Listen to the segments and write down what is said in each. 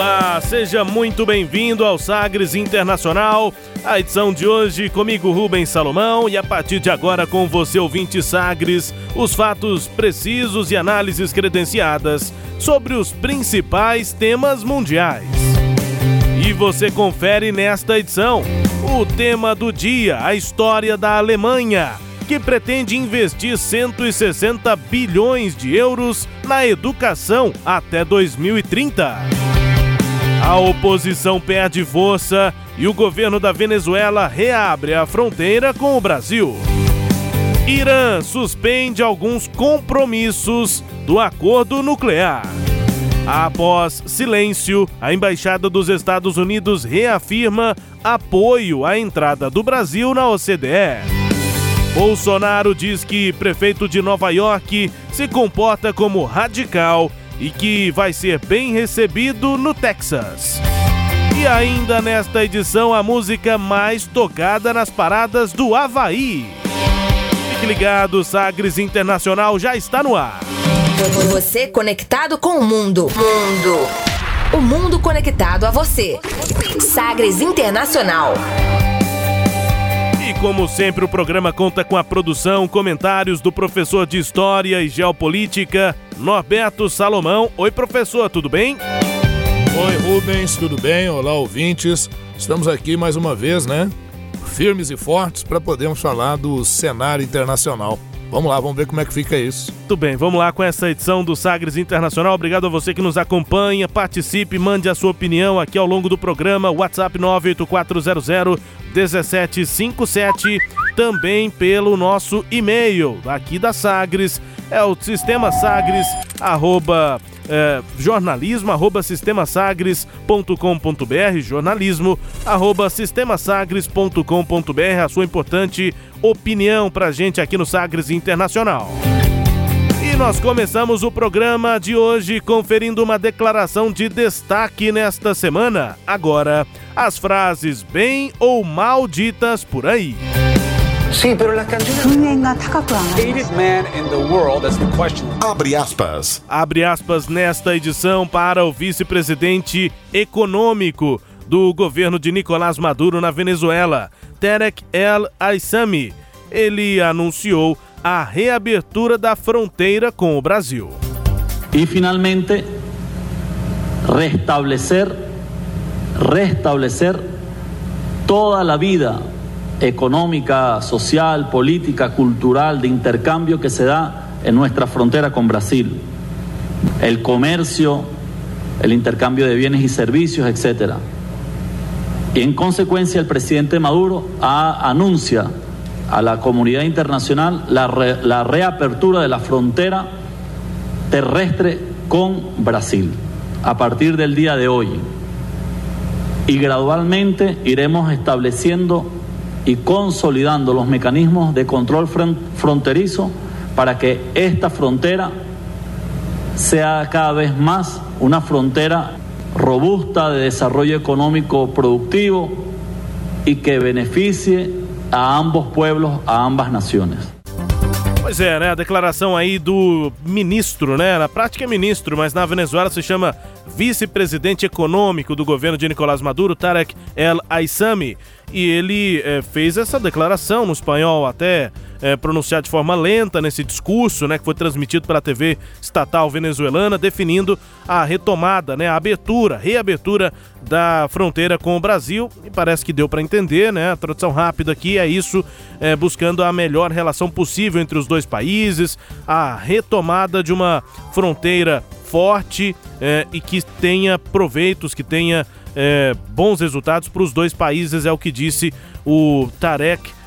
Olá, seja muito bem-vindo ao Sagres Internacional. A edição de hoje comigo Rubens Salomão e a partir de agora com você ouvinte Sagres, os fatos precisos e análises credenciadas sobre os principais temas mundiais. E você confere nesta edição o tema do dia, a história da Alemanha, que pretende investir 160 bilhões de euros na educação até 2030. A oposição perde força e o governo da Venezuela reabre a fronteira com o Brasil. Irã suspende alguns compromissos do acordo nuclear. Após silêncio, a Embaixada dos Estados Unidos reafirma apoio à entrada do Brasil na OCDE. Bolsonaro diz que prefeito de Nova York se comporta como radical e que vai ser bem recebido no Texas. E ainda nesta edição, a música mais tocada nas paradas do Havaí. Fique ligado, Sagres Internacional já está no ar. Você conectado com o mundo. Mundo. O mundo conectado a você. Sagres Internacional. Como sempre, o programa conta com a produção, comentários do professor de História e Geopolítica, Norberto Salomão. Oi, professor, tudo bem? Oi, Rubens, tudo bem? Olá, ouvintes. Estamos aqui mais uma vez, né? Firmes e fortes para podermos falar do cenário internacional. Vamos lá, vamos ver como é que fica isso. Tudo bem, vamos lá com essa edição do Sagres Internacional. Obrigado a você que nos acompanha, participe, mande a sua opinião aqui ao longo do programa. WhatsApp 98400 1757. Também pelo nosso e-mail aqui da Sagres, é o sistema sagres, arroba é, jornalismo arroba sistemasagres.com.br, jornalismo arroba sistemasagres.com.br, a sua importante opinião pra gente aqui no Sagres Internacional. E nós começamos o programa de hoje conferindo uma declaração de destaque nesta semana. Agora, as frases bem ou mal ditas por aí. La. Abre aspas. Abre aspas nesta edição para o vice-presidente econômico do governo de Nicolás Maduro na Venezuela, Tarek El Aissami. Ele anunciou a reabertura da fronteira com o Brasil. Y finalmente, restablecer, restablecer toda la vida económica, social, política, cultural, de intercambio que se da en nuestra frontera con Brasil. El comercio, el intercambio de bienes y servicios, etcétera. Y en consecuencia el presidente Maduro anuncia a la comunidad internacional la, la reapertura de la frontera terrestre con Brasil a partir del día de hoy. Y gradualmente iremos estableciendo y consolidando los mecanismos de control fron- fronterizo para que esta frontera sea cada vez más una frontera robusta de desarrollo económico productivo y que beneficie a ambos pueblos, a ambas naciones. Pois é, né? A declaração aí do ministro, né? Na prática é ministro, mas na Venezuela se chama vice-presidente econômico do governo de Nicolás Maduro, Tarek El Aissami. E ele eh, fez essa declaração no espanhol até eh, pronunciar de forma lenta nesse discurso, né? Que foi transmitido pela TV estatal venezuelana, definindo a retomada, né? A abertura, reabertura da fronteira com o Brasil. E parece que deu para entender, né? A tradução rápida aqui é isso, eh, buscando a melhor relação possível entre os dois países, a retomada de uma fronteira forte eh, e que tenha proveitos, que tenha eh, bons resultados para os dois países, é o que disse o Tarek é, é,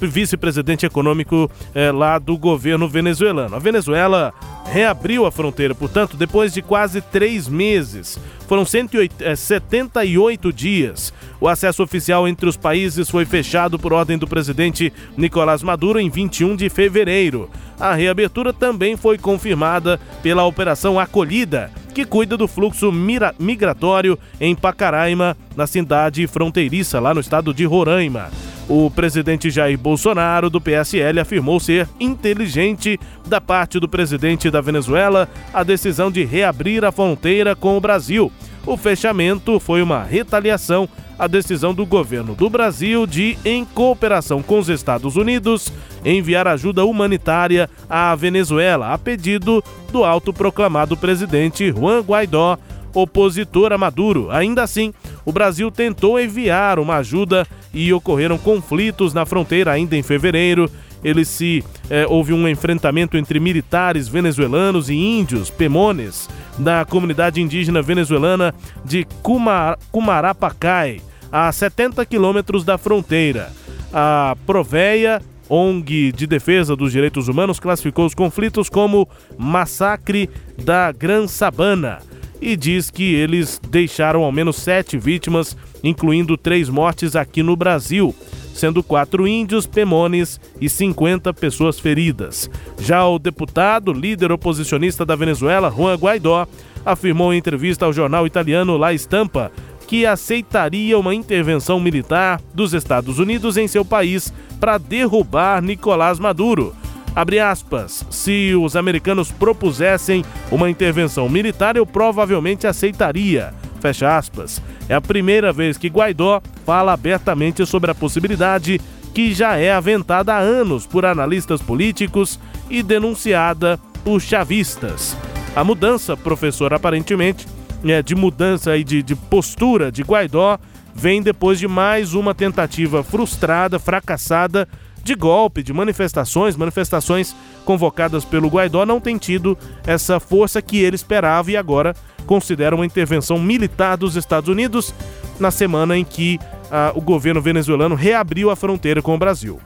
vice-presidente econômico é, lá do governo venezuelano. A Venezuela reabriu a fronteira, portanto, depois de quase três meses. Foram 178 dias. O acesso oficial entre os países foi fechado por ordem do presidente Nicolás Maduro em 21 de fevereiro. A reabertura também foi confirmada pela Operação Acolhida, que cuida do fluxo migratório em Pacaraima, na cidade fronteiriça, lá no estado de Roraima. O presidente Jair Bolsonaro, do PSL, afirmou ser inteligente da parte do presidente da Venezuela a decisão de reabrir a fronteira com o Brasil. O fechamento foi uma retaliação à decisão do governo do Brasil de, em cooperação com os Estados Unidos, enviar ajuda humanitária à Venezuela, a pedido do autoproclamado presidente Juan Guaidó, opositor a Maduro. Ainda assim, o Brasil tentou enviar uma ajuda e ocorreram conflitos na fronteira ainda em fevereiro. Ele se eh, houve um enfrentamento entre militares venezuelanos e índios pemones da comunidade indígena venezuelana de Kumar, Cumarapacai, a 70 quilômetros da fronteira. A Proveia ONG de Defesa dos Direitos Humanos classificou os conflitos como massacre da Gran Sabana e diz que eles deixaram ao menos sete vítimas, incluindo três mortes aqui no Brasil, sendo quatro índios, pemones e 50 pessoas feridas. Já o deputado, líder oposicionista da Venezuela, Juan Guaidó, afirmou em entrevista ao jornal italiano La Stampa que aceitaria uma intervenção militar dos Estados Unidos em seu país para derrubar Nicolás Maduro Abre aspas. Se os americanos propusessem uma intervenção militar, eu provavelmente aceitaria. Fecha aspas. É a primeira vez que Guaidó fala abertamente sobre a possibilidade que já é aventada há anos por analistas políticos e denunciada por chavistas. A mudança, professor, aparentemente, é de mudança e de, de postura de Guaidó vem depois de mais uma tentativa frustrada, fracassada de golpe, de manifestações, manifestações convocadas pelo Guaidó não têm tido essa força que ele esperava e agora considera uma intervenção militar dos Estados Unidos na semana em que ah, o governo venezuelano reabriu a fronteira com o Brasil.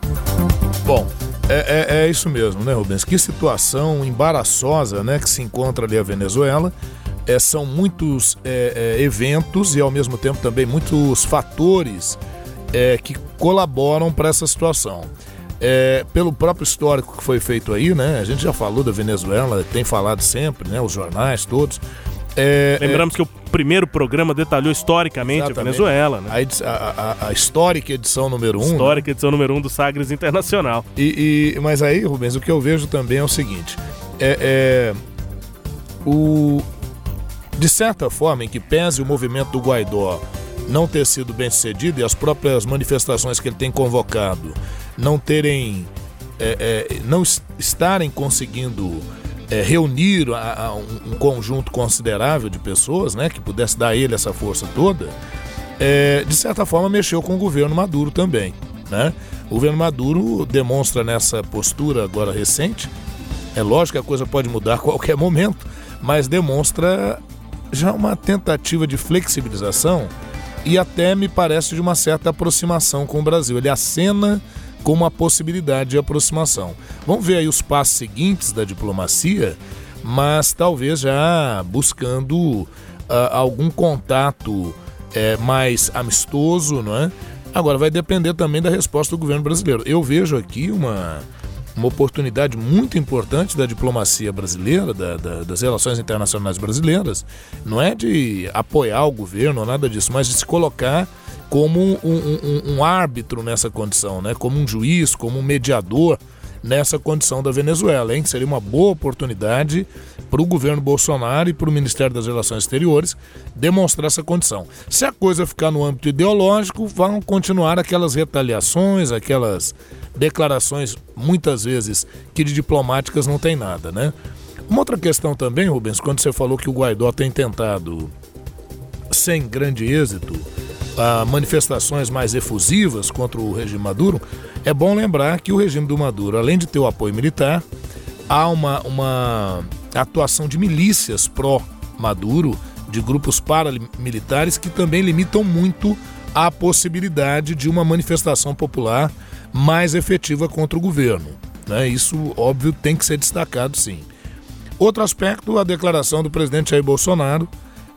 Bom, é, é, é, isso mesmo, né, Rubens? Que situação embaraçosa né, que se encontra ali a Venezuela. É, são muitos é, é eventos e, ao mesmo tempo, também muitos fatores é, que colaboram para essa situação é, pelo próprio histórico que foi feito aí, né? A gente já falou da Venezuela, tem falado sempre, né? Os jornais todos. É, Lembramos é, que o primeiro programa detalhou historicamente a Venezuela, né? A, a, a, histórica edição número um. Né? Histórica né? edição número um do Sagres Internacional. E, e, mas aí, Rubens, o que eu vejo também é o seguinte: é, é o, de certa forma, em que pese o movimento do Guaidó não ter sido bem sucedido e as próprias manifestações que ele tem convocado não terem, é, é, não estarem conseguindo é, reunir a, a um, conjunto considerável de pessoas, né, que pudesse dar a ele essa força toda, é, de certa forma mexeu com o governo Maduro também, né? O governo Maduro demonstra nessa postura agora recente, é lógico que a coisa pode mudar a qualquer momento, mas demonstra já uma tentativa de flexibilização e até me parece de uma certa aproximação com o Brasil. Ele acena como uma possibilidade de aproximação. Vamos ver aí os passos seguintes da diplomacia, mas talvez já buscando uh, algum contato é, mais amistoso, não é? Agora vai depender também da resposta do governo brasileiro. Eu vejo aqui uma, uma oportunidade muito importante da diplomacia brasileira, da, da, das relações internacionais brasileiras, não é de apoiar o governo ou nada disso, mas de se colocar como um, um, um, árbitro nessa condição, né? como um juiz, como um mediador nessa condição da Venezuela, hein? Seria uma boa oportunidade para o governo Bolsonaro e para o Ministério das Relações Exteriores demonstrar essa condição. Se a coisa ficar no âmbito ideológico, vão continuar aquelas retaliações, aquelas declarações, muitas vezes, que de diplomáticas não tem nada, né? Uma outra questão também, Rubens, quando você falou que o Guaidó tem tentado, sem grande êxito, a manifestações mais efusivas contra o regime Maduro, é bom lembrar que o regime do Maduro, além de ter o apoio militar, há uma, uma atuação de milícias pró-Maduro, de grupos paramilitares que também limitam muito a possibilidade de uma manifestação popular mais efetiva contra o governo. Né? Isso, óbvio, tem que ser destacado sim. Outro aspecto, a declaração do presidente Jair Bolsonaro,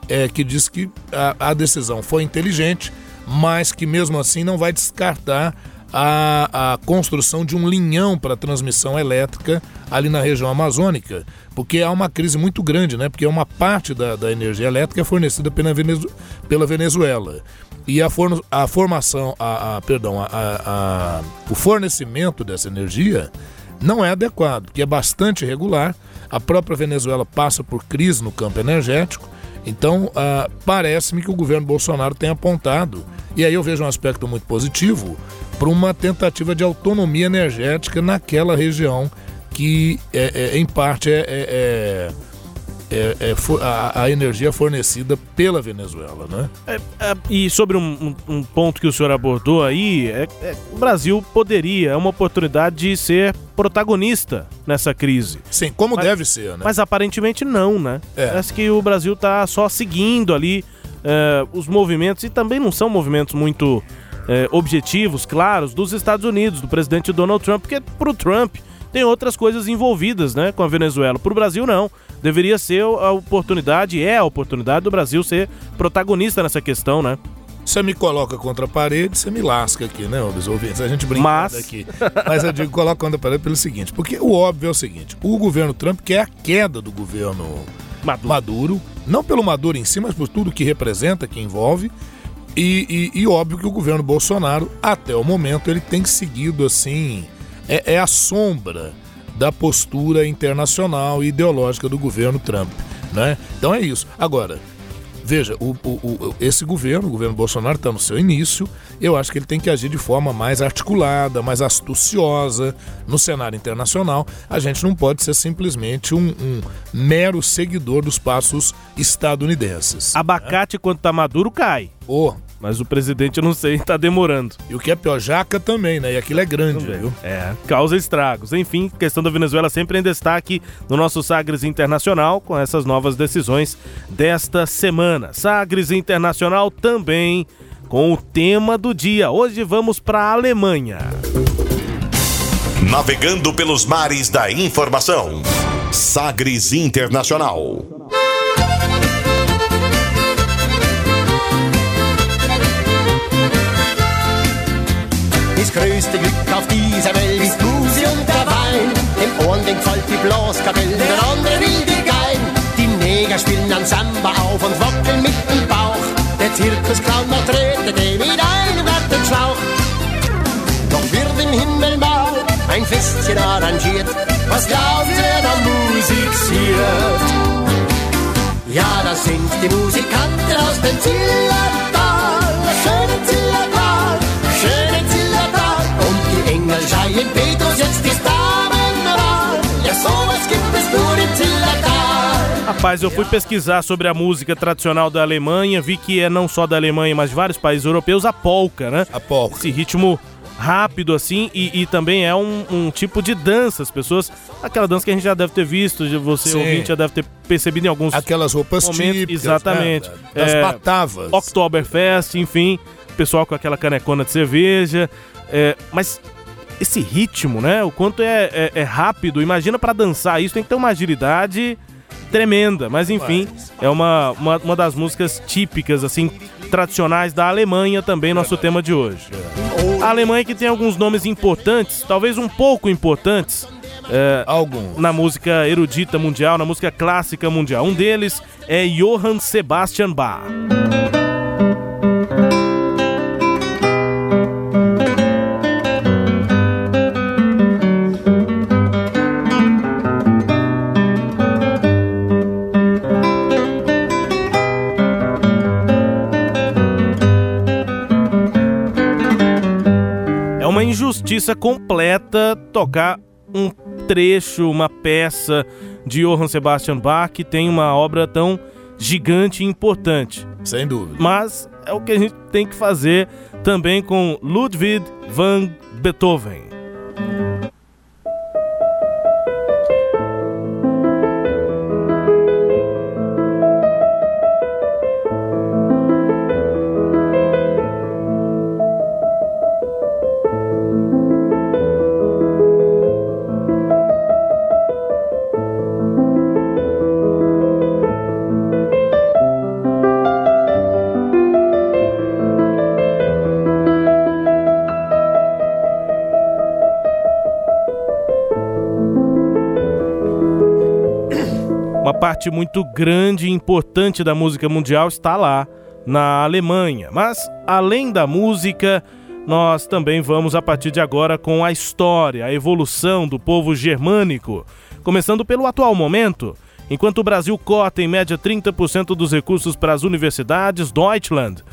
é, que diz que a, a decisão foi inteligente, mas que mesmo assim não vai descartar a, a construção de um linhão para transmissão elétrica ali na região amazônica, porque há uma crise muito grande, né? Porque uma parte da, da energia elétrica é fornecida pela, Venezu, pela Venezuela. E a, for, a formação, a, a perdão, a, a, o fornecimento dessa energia não é adequado, porque é bastante irregular. A própria Venezuela passa por crise no campo energético. Então, uh, parece-me que o governo Bolsonaro tem apontado, e aí eu vejo um aspecto muito positivo, para uma tentativa de autonomia energética naquela região que, é, é em parte, é, é, é, é a, a, energia fornecida pela Venezuela. Né? e sobre um, um, ponto que o senhor abordou aí, o Brasil poderia, é uma oportunidade de ser protagonista nessa crise. Sim, como mas, deve ser, né? Mas aparentemente não, né? Parece que o Brasil está só seguindo ali os movimentos, e também não são movimentos muito é, objetivos claros dos Estados Unidos, do presidente Donald Trump, porque pro Trump tem outras coisas envolvidas, né, com a Venezuela. Pro Brasil não. Deveria ser a oportunidade, é a oportunidade do Brasil ser protagonista nessa questão, né? Você me coloca contra a parede, você me lasca aqui, né, os ouvintes? A gente brinca Mas... aqui. Mas eu digo, coloca contra a parede pelo seguinte, porque o óbvio é o seguinte, o governo Trump quer a queda do governo Maduro. Maduro, não pelo Maduro em si, mas por tudo que representa, que envolve, e, e, e, óbvio que o governo Bolsonaro, até o momento, ele tem seguido assim, é, é a sombra da postura internacional e ideológica do governo Trump. Né? Então é isso. Agora, veja, o, o, o, esse governo, o governo Bolsonaro, está no seu início. Eu acho que ele tem que agir de forma mais articulada, mais astuciosa no cenário internacional. A gente não pode ser simplesmente um, um mero seguidor dos passos estadunidenses. Abacate, né? quando está maduro, cai. Oh, mas o presidente, eu não sei, tá demorando. E o que é pior, jaca também, né? E aquilo é grande, também. viu? É, causa estragos. Enfim, questão da Venezuela sempre em destaque no nosso Sagres Internacional com essas novas decisões desta semana. Sagres Internacional também com o tema do dia. Hoje vamos para a Alemanha. Navegando pelos mares da informação. Sagres Internacional. Das größte Glück auf dieser Welt ist Musik und der Wein. Dem Ohren denkt voll die Blaskapelle, der andere will die Gein. Die Neger spielen an Samba auf und wackeln mit dem Bauch. Der Zirkusclown noch trete mit einem Gartenschlauch. Doch wird im Himmel mal ein Festchen arrangiert. Was glauben Sie, da musiziert? Ja, das sind die Musikanten aus dem Zillertal. Rapaz, eu fui pesquisar sobre a música tradicional da Alemanha, vi que é não só da Alemanha, mas de vários países europeus, a polca, né? A polca. Esse ritmo rápido assim e, e também é um, um, tipo de dança. As pessoas, aquela dança que a gente já deve ter visto, você Sim. ouvinte já deve ter percebido em alguns aquelas roupas momentos, típicas, exatamente, né? das é, batavas, Oktoberfest, enfim, pessoal com aquela canecona de cerveja, é, mas esse ritmo, né? O quanto é, é, é rápido. Imagina para dançar isso, tem que ter uma agilidade tremenda. Mas enfim, é uma, uma, uma, das músicas típicas, assim, tradicionais da Alemanha também, nosso tema de hoje. A Alemanha que tem alguns nomes importantes, talvez um pouco importantes. É, Algum. Na música erudita mundial, na música clássica mundial. Um deles é Johann Sebastian Bach. Injustiça completa tocar um trecho, uma peça de Johann Sebastian Bach que tem uma obra tão gigante e importante. Sem dúvida. Mas é o que a gente tem que fazer também com Ludwig van Beethoven. Parte muito grande e importante da música mundial está lá na Alemanha. Mas além da música, nós também vamos a partir de agora com a história, a evolução do povo germânico, começando pelo atual momento. Enquanto o Brasil cota em média 30% dos recursos para as universidades, Deutschland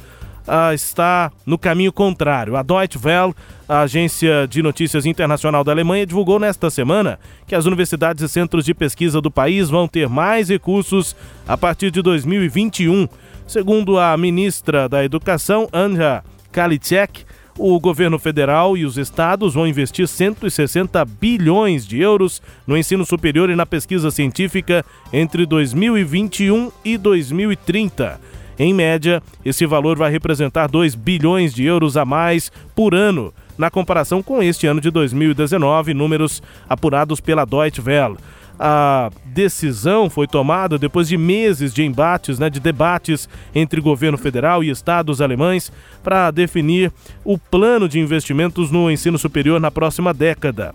ah, está no caminho contrário. A Deutsche Welle, a agência de notícias internacional da Alemanha, divulgou nesta semana que as universidades e centros de pesquisa do país vão ter mais recursos a partir de 2021. Segundo a ministra da Educação, Anja Kalitschek, o governo federal e os estados vão investir 160 bilhões de euros no ensino superior e na pesquisa científica entre 2021 e 2030. Em média, esse valor vai representar 2 bilhões de euros a mais por ano, na comparação com este ano de 2019, números apurados pela Deutsche Welle. A decisão foi tomada depois de meses de embates, né, de debates entre governo federal e estados alemães para definir o plano de investimentos no ensino superior na próxima década.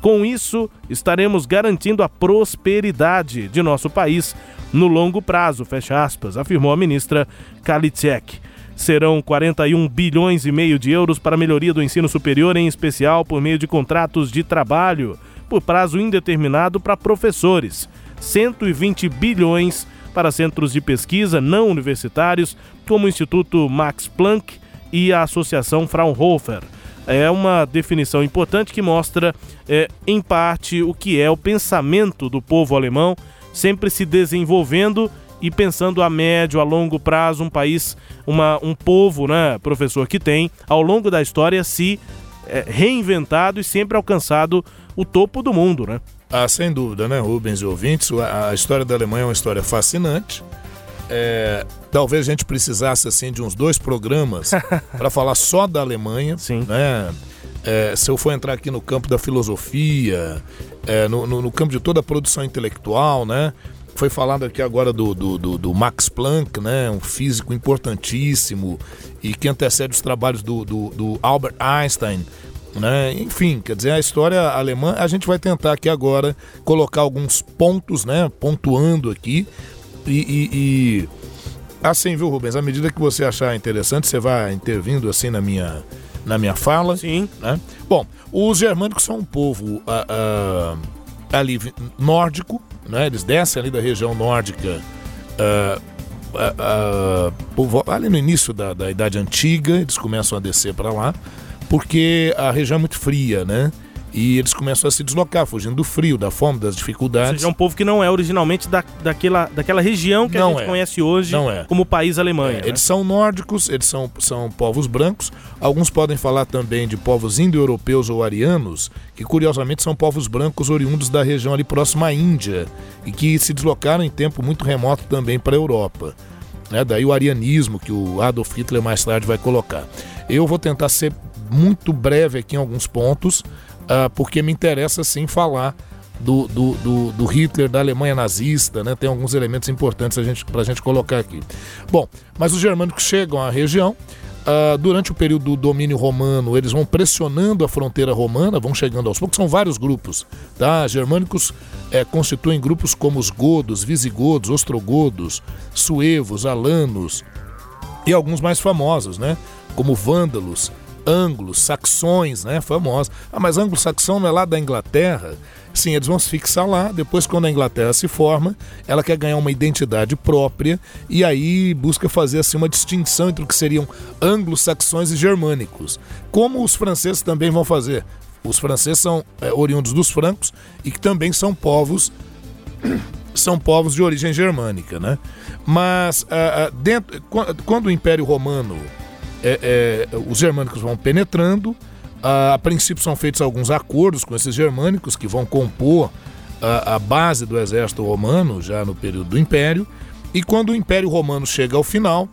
Com isso, estaremos garantindo a prosperidade de nosso país no longo prazo, aspas, afirmou a ministra Kalitschek. Serão 41 bilhões e meio de euros para a melhoria do ensino superior, em especial por meio de contratos de trabalho por prazo indeterminado para professores, 120 bilhões para centros de pesquisa não universitários, como o Instituto Max Planck e a Associação Fraunhofer. É uma definição importante que mostra, é, em parte, o que é o pensamento do povo alemão, sempre se desenvolvendo e pensando a médio, a longo prazo, um país, uma, um povo, né, professor, que tem, ao longo da história, se é, reinventado e sempre alcançado o topo do mundo, né? Ah, sem dúvida, né, Rubens e ouvintes? A, história da Alemanha é uma história fascinante. É, talvez a gente precisasse assim de uns dois programas para falar só da Alemanha, Sim. né? É, se eu for entrar aqui no campo da filosofia, é, no, no, no, campo de toda a produção intelectual, né? Foi falado aqui agora do, do, do, do, Max Planck, né? Um físico importantíssimo e que antecede os trabalhos do, do Albert Einstein né? Enfim, quer dizer, a história alemã, a gente vai tentar aqui agora colocar alguns pontos, né? Pontuando aqui e, e, e... assim, viu, Rubens? À medida que você achar interessante, você vai intervindo assim na minha na minha fala. Sim. Né? Bom, os germânicos são um povo uh, uh, ali nórdico, né? Eles descem ali da região nórdica. Uh, ali no início da, da Idade Antiga, eles começam a descer para lá porque a região é muito fria, né? E eles começam a se deslocar, fugindo do frio, da fome, das dificuldades. Ou seja, é um povo que não é originalmente da, daquela, daquela região que não a gente é. conhece hoje é. como país Alemanha. É, né? Eles são nórdicos, eles são, são povos brancos. Alguns podem falar também de povos indo-europeus ou arianos, que curiosamente são povos brancos oriundos da região ali próxima à Índia e que se deslocaram em tempo muito remoto também para a Europa. Né? Daí o arianismo que o Adolf Hitler mais tarde vai colocar. Eu vou tentar ser muito breve aqui em alguns pontos, uh, porque me interessa sim falar do, do, do, do, Hitler, da Alemanha nazista, né? Tem alguns elementos importantes a gente, para a gente colocar aqui. Bom, mas os germânicos chegam à região. Uh, durante o período do domínio romano, eles vão pressionando a fronteira romana, vão chegando aos poucos. São vários grupos, tá? Germânicos é, constituem grupos como os godos, visigodos, ostrogodos, suevos, alanos e alguns mais famosos, né? Como vândalos, anglos, saxões, né? Famosos. Ah, mas anglo-saxão não é lá da Inglaterra? Sim, eles vão se fixar lá. Depois, quando a Inglaterra se forma, ela quer ganhar uma identidade própria e aí busca fazer assim uma distinção entre o que seriam anglo-saxões e germânicos. Como os franceses também vão fazer. Os franceses são é, oriundos dos francos e que também são povos são povos de origem germânica, né? Mas uh, dentro, quando o Império Romano é, é, os germânicos vão penetrando. A, a, princípio são feitos alguns acordos com esses germânicos que vão compor a, a, base do exército romano já no período do Império. E quando o Império Romano chega ao final,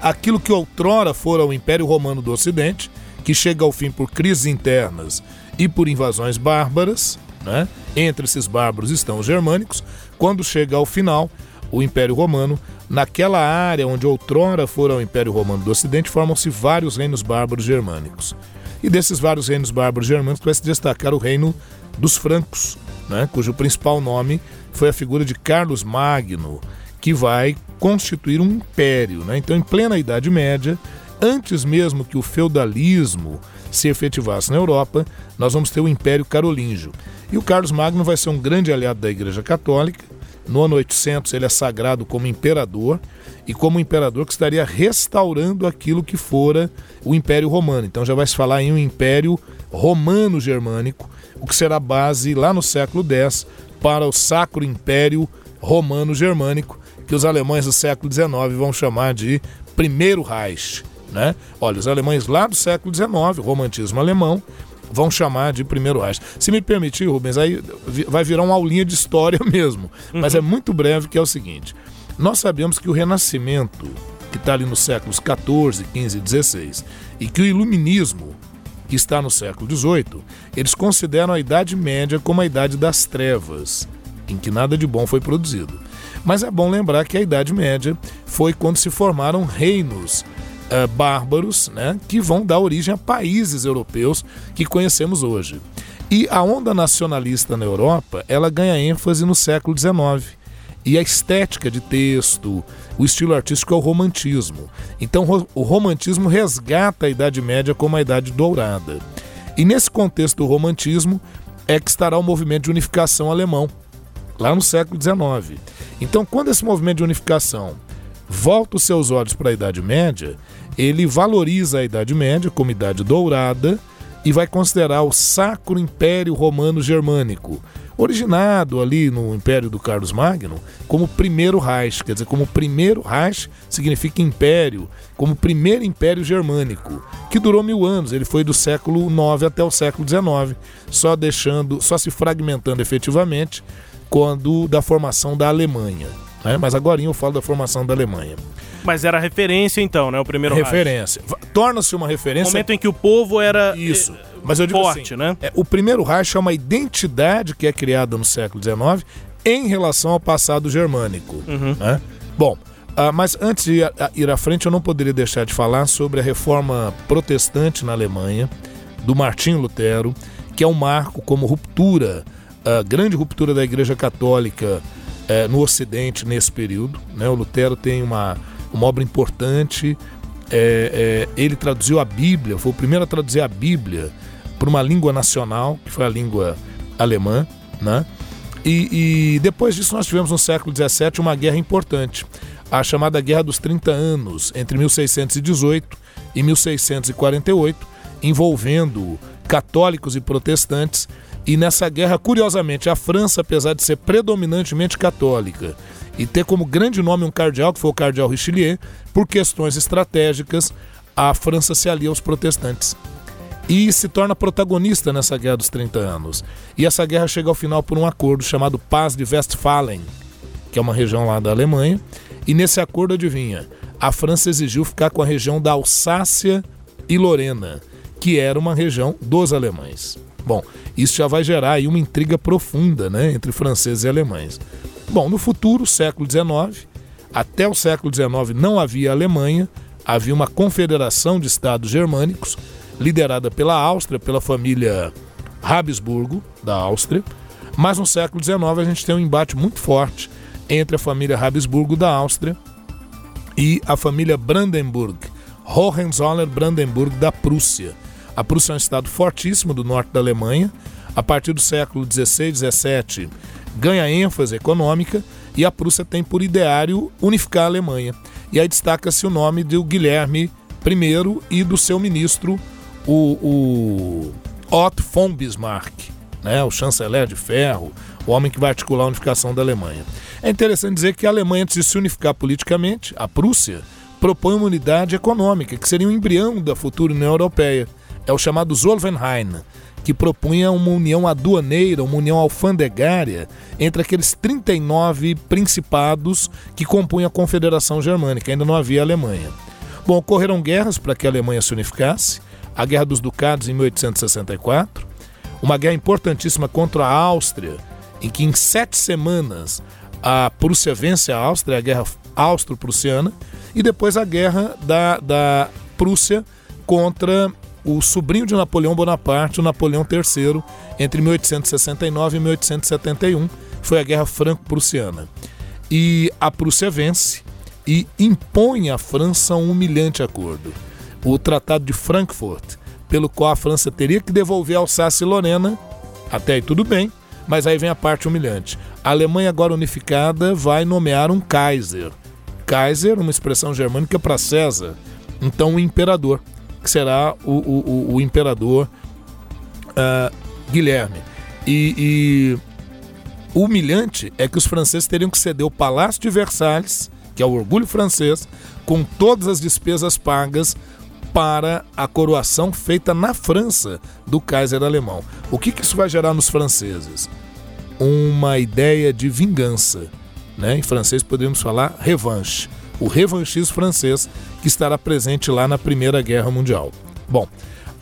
aquilo que outrora fora o Império Romano do Ocidente, que chega ao fim por crises internas e por invasões bárbaras, né? entre esses bárbaros estão os germânicos, quando chega ao final, o Império Romano Naquela área onde outrora fora o Império Romano do Ocidente, formam-se vários reinos bárbaros germânicos. E desses vários reinos bárbaros germânicos vai se destacar o reino dos francos, né, cujo principal nome foi a figura de Carlos Magno, que vai constituir um império. Né? Então, em plena Idade Média, antes mesmo que o feudalismo se efetivasse na Europa, nós vamos ter o Império Carolíngio. E o Carlos Magno vai ser um grande aliado da Igreja Católica. No ano 800, ele é sagrado como imperador e como imperador que estaria restaurando aquilo que fora o Império Romano. Então já vai se falar em um Império Romano-Germânico, o que será base lá no século X para o Sacro Império Romano-Germânico, que os alemães do século XIX vão chamar de Primeiro Reich. Né? Olha, os alemães lá do século XIX, o romantismo alemão, vão chamar de primeiro Reich. Se me permitir, Rubens, aí vai virar uma aulinha de história mesmo, mas é uhum. muito breve, que é o seguinte. Nós sabemos que o Renascimento, que está ali nos séculos 14, 15 e 16, e que o Iluminismo, que está no século 18, eles consideram a Idade Média como a Idade das Trevas, em que nada de bom foi produzido. Mas é bom lembrar que a Idade Média foi quando se formaram reinos uh, bárbaros, né, que vão dar origem a países europeus que conhecemos hoje. E a onda nacionalista na Europa, ela ganha ênfase no século XIX. E a estética de texto, o estilo artístico é o romantismo. Então o romantismo resgata a Idade Média como a Idade Dourada. E nesse contexto do romantismo é que estará o movimento de unificação alemão, lá no século XIX. Então, quando esse movimento de unificação volta os seus olhos para a Idade Média, ele valoriza a Idade Média como Idade Dourada e vai considerar o Sacro Império Romano Germânico, originado ali no Império do Carlos Magno, como primeiro Reich, quer dizer, como primeiro Reich significa império, como primeiro Império Germânico, que durou mil anos. Ele foi do século IX até o século XIX, só deixando, só se fragmentando efetivamente quando da formação da Alemanha. Né? Mas agora eu falo da formação da Alemanha. Mas era referência então, né? O primeiro Referência. Torna-se uma referência. No momento em que o povo era. Isso. Mas eu digo forte, assim, né? É, o primeiro Reich é uma identidade que é criada no século XIX em relação ao passado germânico. Uhum. Né? Bom, uh, mas antes de ir, ir à frente, eu não poderia deixar de falar sobre a reforma protestante na Alemanha, do Martinho Lutero, que é um marco como ruptura, a grande ruptura da Igreja Católica uh, no Ocidente nesse período. Né? O Lutero tem uma uma obra importante. É, é, ele traduziu a Bíblia, foi o primeiro a traduzir a Bíblia para uma língua nacional, que foi a língua alemã. Né? E, e depois disso, nós tivemos no século XVII uma guerra importante, a chamada Guerra dos 30 Anos, entre 1618 e 1648, envolvendo católicos e protestantes. E nessa guerra, curiosamente, a França, apesar de ser predominantemente católica e ter como grande nome um cardeal, que foi o cardeal Richelieu, por questões estratégicas, a França se alia aos protestantes e se torna protagonista nessa guerra dos 30 anos. E essa guerra chega ao final por um acordo chamado Paz de Westfalen, que é uma região lá da Alemanha. E nesse acordo, adivinha, a França exigiu ficar com a região da Alsácia e Lorena, que era uma região dos alemães. Bom, isso já vai gerar aí uma intriga profunda né, entre franceses e alemães. Bom, no futuro, século XIX, até o século XIX não havia Alemanha, havia uma confederação de estados germânicos, liderada pela Áustria, pela família Habsburgo, da Áustria. Mas no século XIX a gente tem um embate muito forte entre a família Habsburgo da Áustria e a família Brandenburg, Hohenzollern-Brandenburg da Prússia. A Prússia é um estado fortíssimo do norte da Alemanha. A partir do século XVI, XVII, ganha ênfase econômica e a Prússia tem por ideário unificar a Alemanha. E aí destaca-se o nome do Guilherme I e do seu ministro, o, o Otto von Bismarck, né, o chanceler de ferro, o homem que vai articular a unificação da Alemanha. É interessante dizer que a Alemanha, antes de se unificar politicamente, a Prússia, propõe uma unidade econômica, que seria um embrião da futura União Europeia. É o chamado Zollverein, que propunha uma união aduaneira, uma união alfandegária entre aqueles 39 principados que compunham a Confederação Germânica, ainda não havia Alemanha. Bom, ocorreram guerras para que a Alemanha se unificasse, a Guerra dos Ducados em 1864, uma guerra importantíssima contra a Áustria, em que em sete semanas a Prússia vence a Áustria, a Guerra Austro-Prussiana, e depois a Guerra da, da Prússia contra o sobrinho de Napoleão Bonaparte, o Napoleão III, entre 1869 e 1871. Foi a Guerra Franco-Prussiana. E a Prússia vence e impõe à França um humilhante acordo. O Tratado de Frankfurt, pelo qual a França teria que devolver Alsácia e Lorena, até aí tudo bem, mas aí vem a parte humilhante. A Alemanha, agora unificada, vai nomear um Kaiser. Kaiser, uma expressão germânica para César, então o imperador, que será o, o, o imperador uh, Guilherme. E, e humilhante é que os franceses teriam que ceder o Palácio de Versalhes, que é o orgulho francês, com todas as despesas pagas para a coroação feita na França do Kaiser alemão. O que, que isso vai gerar nos franceses? Uma ideia de vingança. Né? Em francês poderíamos falar revanche. O revanchismo francês que estará presente lá na Primeira Guerra Mundial. Bom,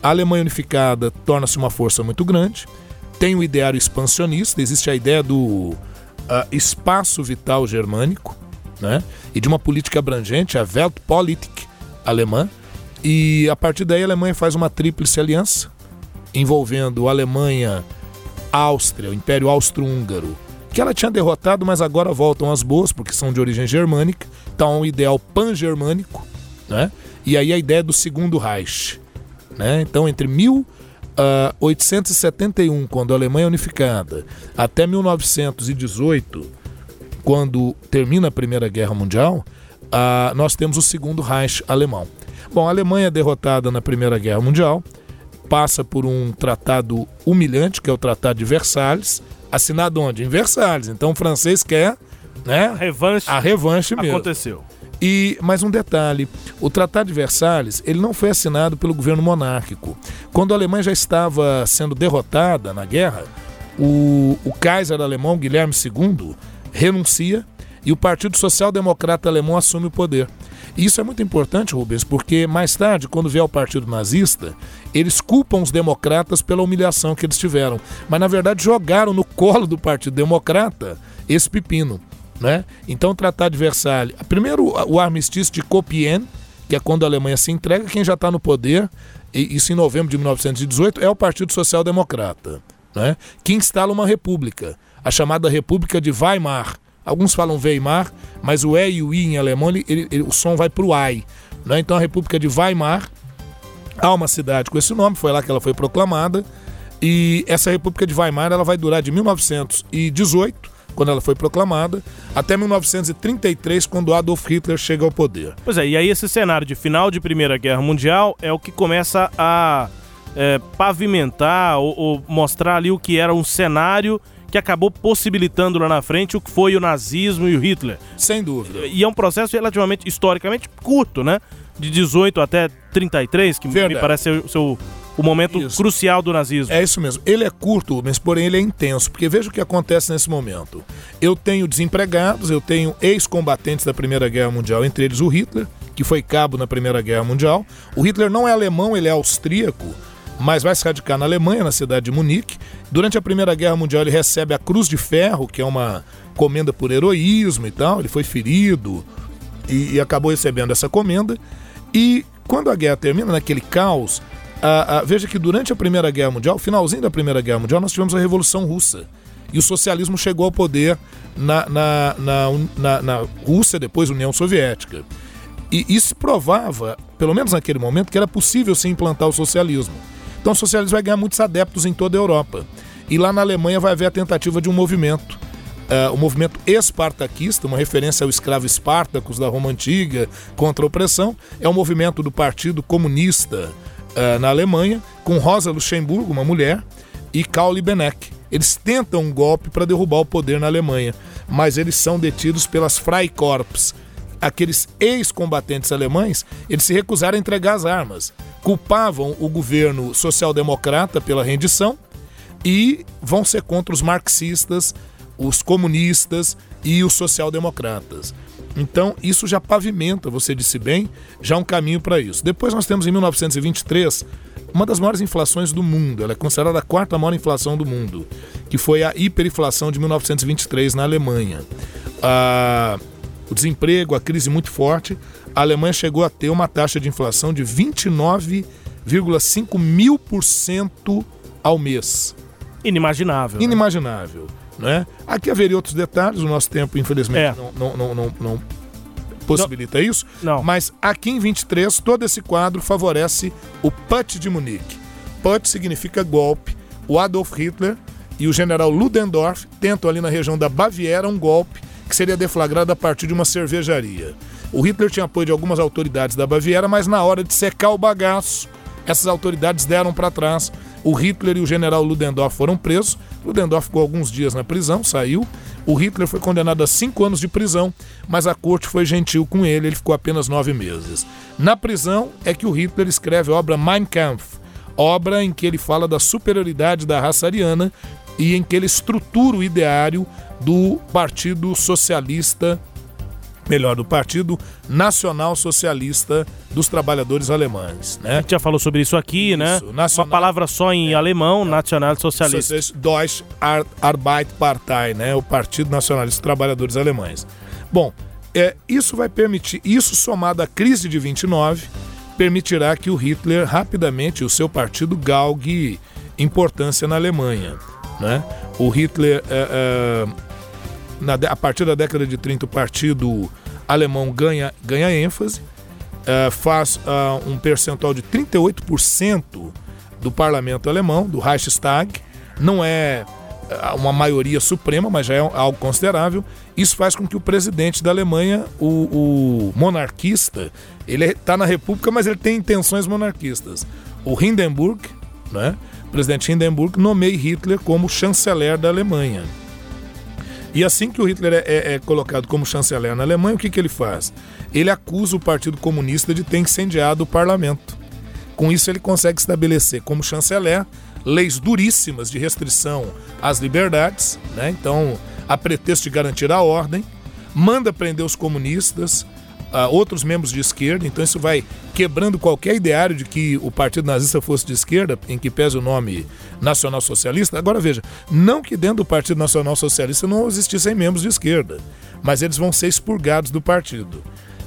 a Alemanha unificada torna-se uma força muito grande, tem o ideário expansionista, existe a ideia do uh, espaço vital germânico, né? e de uma política abrangente, a Weltpolitik alemã, e a partir daí a Alemanha faz uma tríplice aliança, envolvendo a Alemanha, Áustria, o Império Austro-Húngaro, que ela tinha derrotado, mas agora voltam as boas, porque são de origem germânica, então um ideal pan-germânico, né? e aí a ideia do segundo Reich. Né? Então, entre 1871, quando a Alemanha é unificada, até 1918, quando termina a Primeira Guerra Mundial, uh, nós temos o segundo Reich alemão. Bom, a Alemanha é derrotada na Primeira Guerra Mundial, passa por um tratado humilhante, que é o Tratado de Versalhes, assinado onde? Em Versalhes. Então o francês quer né, a revanche, a revanche mesmo. Aconteceu. E mais um detalhe: o Tratado de Versalhes ele não foi assinado pelo governo monárquico. Quando a Alemanha já estava sendo derrotada na guerra, o, o Kaiser alemão Guilherme II renuncia e o Partido Social Democrata Alemão assume o poder. Isso é muito importante, Rubens, porque mais tarde, quando vier o Partido Nazista, eles culpam os democratas pela humilhação que eles tiveram. Mas, na verdade, jogaram no colo do Partido Democrata esse pepino. Né? Então, o Tratado de Versalhes. Primeiro, o armistício de Compiègne, que é quando a Alemanha se entrega, quem já está no poder, isso em novembro de 1918, é o Partido Social Democrata, né? que instala uma república, a chamada República de Weimar Alguns falam Weimar, mas o E e o I em alemão, ele, ele, o som vai para o AI. Né? Então a República de Weimar, há uma cidade com esse nome, foi lá que ela foi proclamada. E essa República de Weimar ela vai durar de 1918, quando ela foi proclamada, até 1933, quando Adolf Hitler chega ao poder. Pois é, e aí esse cenário de final de Primeira Guerra Mundial é o que começa a é, pavimentar ou, ou mostrar ali o que era um cenário que acabou possibilitando lá na frente o que foi o nazismo e o Hitler. Sem dúvida. E é um processo relativamente, historicamente, curto, né? De 18 até 33, que Verdade. me parece ser, o, o momento isso. crucial do nazismo. É isso mesmo. Ele é curto, mas porém ele é intenso, porque veja o que acontece nesse momento. Eu tenho desempregados, eu tenho ex-combatentes da Primeira Guerra Mundial, entre eles o Hitler, que foi cabo na Primeira Guerra Mundial. O Hitler não é alemão, ele é austríaco mas vai se radicar na Alemanha, na cidade de Munique. Durante a Primeira Guerra Mundial, ele recebe a Cruz de Ferro, que é uma comenda por heroísmo e tal. Ele foi ferido e, e acabou recebendo essa comenda. E quando a guerra termina, naquele caos, a, a, veja que durante a Primeira Guerra Mundial, finalzinho da Primeira Guerra Mundial, nós tivemos a Revolução Russa. E o socialismo chegou ao poder na, na, na, na, Rússia, depois União Soviética. E isso provava, pelo menos naquele momento, que era possível se implantar o socialismo. Então o socialismo vai ganhar muitos adeptos em toda a Europa. E lá na Alemanha vai haver a tentativa de um movimento. Uh, o movimento espartaquista, uma referência ao escravo Espartacus da Roma Antiga contra a opressão, é um movimento do Partido Comunista uh, na Alemanha, com Rosa Luxemburgo, uma mulher, e Karl Liebknecht. Eles tentam um golpe para derrubar o poder na Alemanha, mas eles são detidos pelas Freikorps, aqueles ex-combatentes alemães, eles se recusaram a entregar as armas. Culpavam o governo social-democrata pela rendição e vão ser contra os marxistas, os comunistas e os social-democratas. Então, isso já pavimenta, você disse bem, já um caminho para isso. Depois nós temos em 1923 uma das maiores inflações do mundo. Ela é considerada a quarta maior inflação do mundo, que foi a hiperinflação de 1923 na Alemanha. Ah, o desemprego, a crise muito forte, a Alemanha chegou a ter uma taxa de inflação de 29 2,5 mil por cento ao mês. Inimaginável. né? Inimaginável. Né? Aqui haveria outros detalhes, o nosso tempo, infelizmente, É. não, não, não, não, possibilita isso. Não. Mas aqui em 23, todo esse quadro favorece o Put de Munique. Put significa golpe. O Adolf Hitler e o general Ludendorff tentam ali na região da Baviera um golpe que seria deflagrado a partir de uma cervejaria. O Hitler tinha apoio de algumas autoridades da Baviera, mas na hora de secar o bagaço, essas autoridades deram para trás. O Hitler e o general Ludendorff foram presos. Ludendorff ficou alguns dias na prisão, saiu. O Hitler foi condenado a cinco anos de prisão, mas a corte foi gentil com ele, ele ficou apenas nove meses. Na prisão é que o Hitler escreve a obra Mein Kampf, obra em que ele fala da superioridade da raça ariana e em que ele estrutura o ideário do Partido Socialista melhor, do Partido Nacional Socialista dos Trabalhadores Alemães, A né? gente já falou sobre isso aqui, né? Isso, nacional- Uma palavra só em alemão, Nacional Socialista. Deutsche Ar- Arbeiterpartei, né? O Partido Nacionalista dos Trabalhadores Alemães. Bom, é, isso vai permitir, isso somado à crise de 29, permitirá que o Hitler rapidamente, o seu partido, galgue importância na Alemanha, né? O Hitler, é, é, na a partir da década de 30, o partido alemão ganha, ganha ênfase, eh, faz ah, um percentual de 38% do parlamento alemão, do Reichstag. Não é ah, uma maioria suprema, mas já é algo considerável. Isso faz com que o presidente da Alemanha, o, o monarquista, ele está na República, mas ele tem intenções monarquistas. O Hindenburg, né, o presidente Hindenburg, nomeia Hitler como chanceler da Alemanha. E assim que o Hitler é, é- é colocado como chanceler na Alemanha, o que, que ele faz? Ele acusa o Partido Comunista de ter incendiado o parlamento. Com isso, ele consegue estabelecer como chanceler leis duríssimas de restrição às liberdades, né? então, a pretexto de garantir a ordem, manda prender os comunistas, outros membros de esquerda, então isso vai quebrando qualquer ideário de que o Partido Nazista fosse de esquerda, em que pese o nome Nacional Socialista. Agora veja, não que dentro do Partido Nacional Socialista não existissem membros de esquerda, mas eles vão ser expurgados do partido.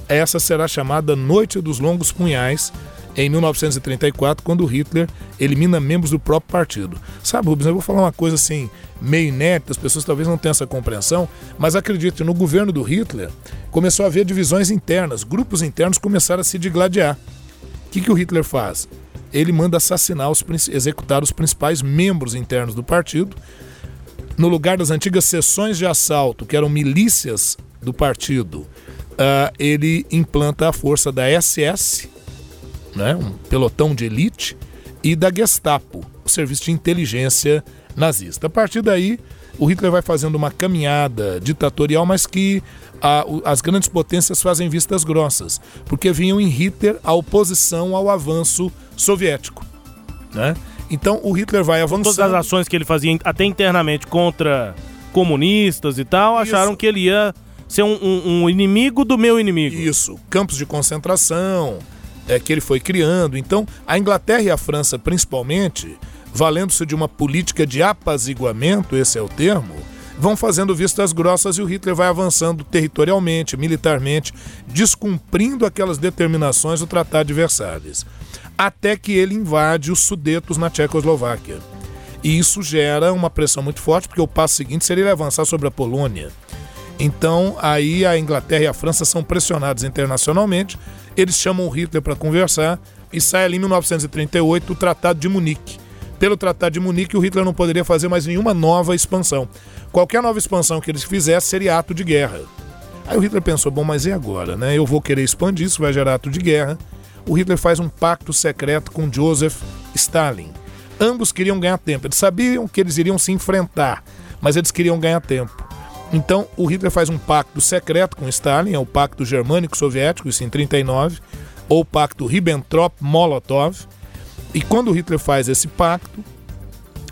Essa será chamada Noite dos Longos Punhais, em 1934, quando Hitler elimina membros do próprio partido. Sabe, Rubens, eu vou falar uma coisa assim, meio inédita, as pessoas talvez não tenham essa compreensão, mas acredite, no governo do Hitler começou a haver divisões internas, grupos internos começaram a se digladiar. O que, que o Hitler faz? Ele manda assassinar, os, executar os principais membros internos do partido. No lugar das antigas seções de assalto, que eram milícias do partido, ah, ele implanta a força da SS, né, um pelotão de elite, e da Gestapo, o serviço de inteligência nazista. A partir daí, o Hitler vai fazendo uma caminhada ditatorial, mas que a- as grandes potências fazem vistas grossas, porque vinham em Hitler a oposição ao avanço soviético. Né? Então o Hitler vai Todas as avançando. ações que ele fazia até internamente contra comunistas e tal, acharam Isso. que ele ia ser um, um- um inimigo do meu inimigo. Isso, campos de concentração é, que ele foi criando. Então, a Inglaterra e a França, principalmente, valendo-se de uma política de apaziguamento, esse é o termo, vão fazendo vistas grossas e o Hitler vai avançando territorialmente, militarmente, descumprindo aquelas determinações do Tratado de Versalhes, até que ele invade os Sudetos na Tchecoslováquia. E isso gera uma pressão muito forte, porque o passo seguinte seria ele avançar sobre a Polônia. Então, aí a Inglaterra e a França são pressionados internacionalmente. Eles chamam o Hitler para conversar e sai ali em 1938 o Tratado de Munique. Pelo Tratado de Munique, o Hitler não poderia fazer mais nenhuma nova expansão. Qualquer nova expansão que eles fizessem seria ato de guerra. Aí o Hitler pensou: bom, mas e agora? Né? Eu vou querer expandir, isso vai gerar ato de guerra. O Hitler faz um pacto secreto com Joseph Stalin. Ambos queriam ganhar tempo. Eles sabiam que eles iriam se enfrentar, mas eles queriam ganhar tempo. Então, o Hitler faz um pacto secreto com Stalin, é o Pacto Germânico-Soviético, isso em 39, ou o Pacto Ribbentrop-Molotov. E quando o Hitler faz esse pacto,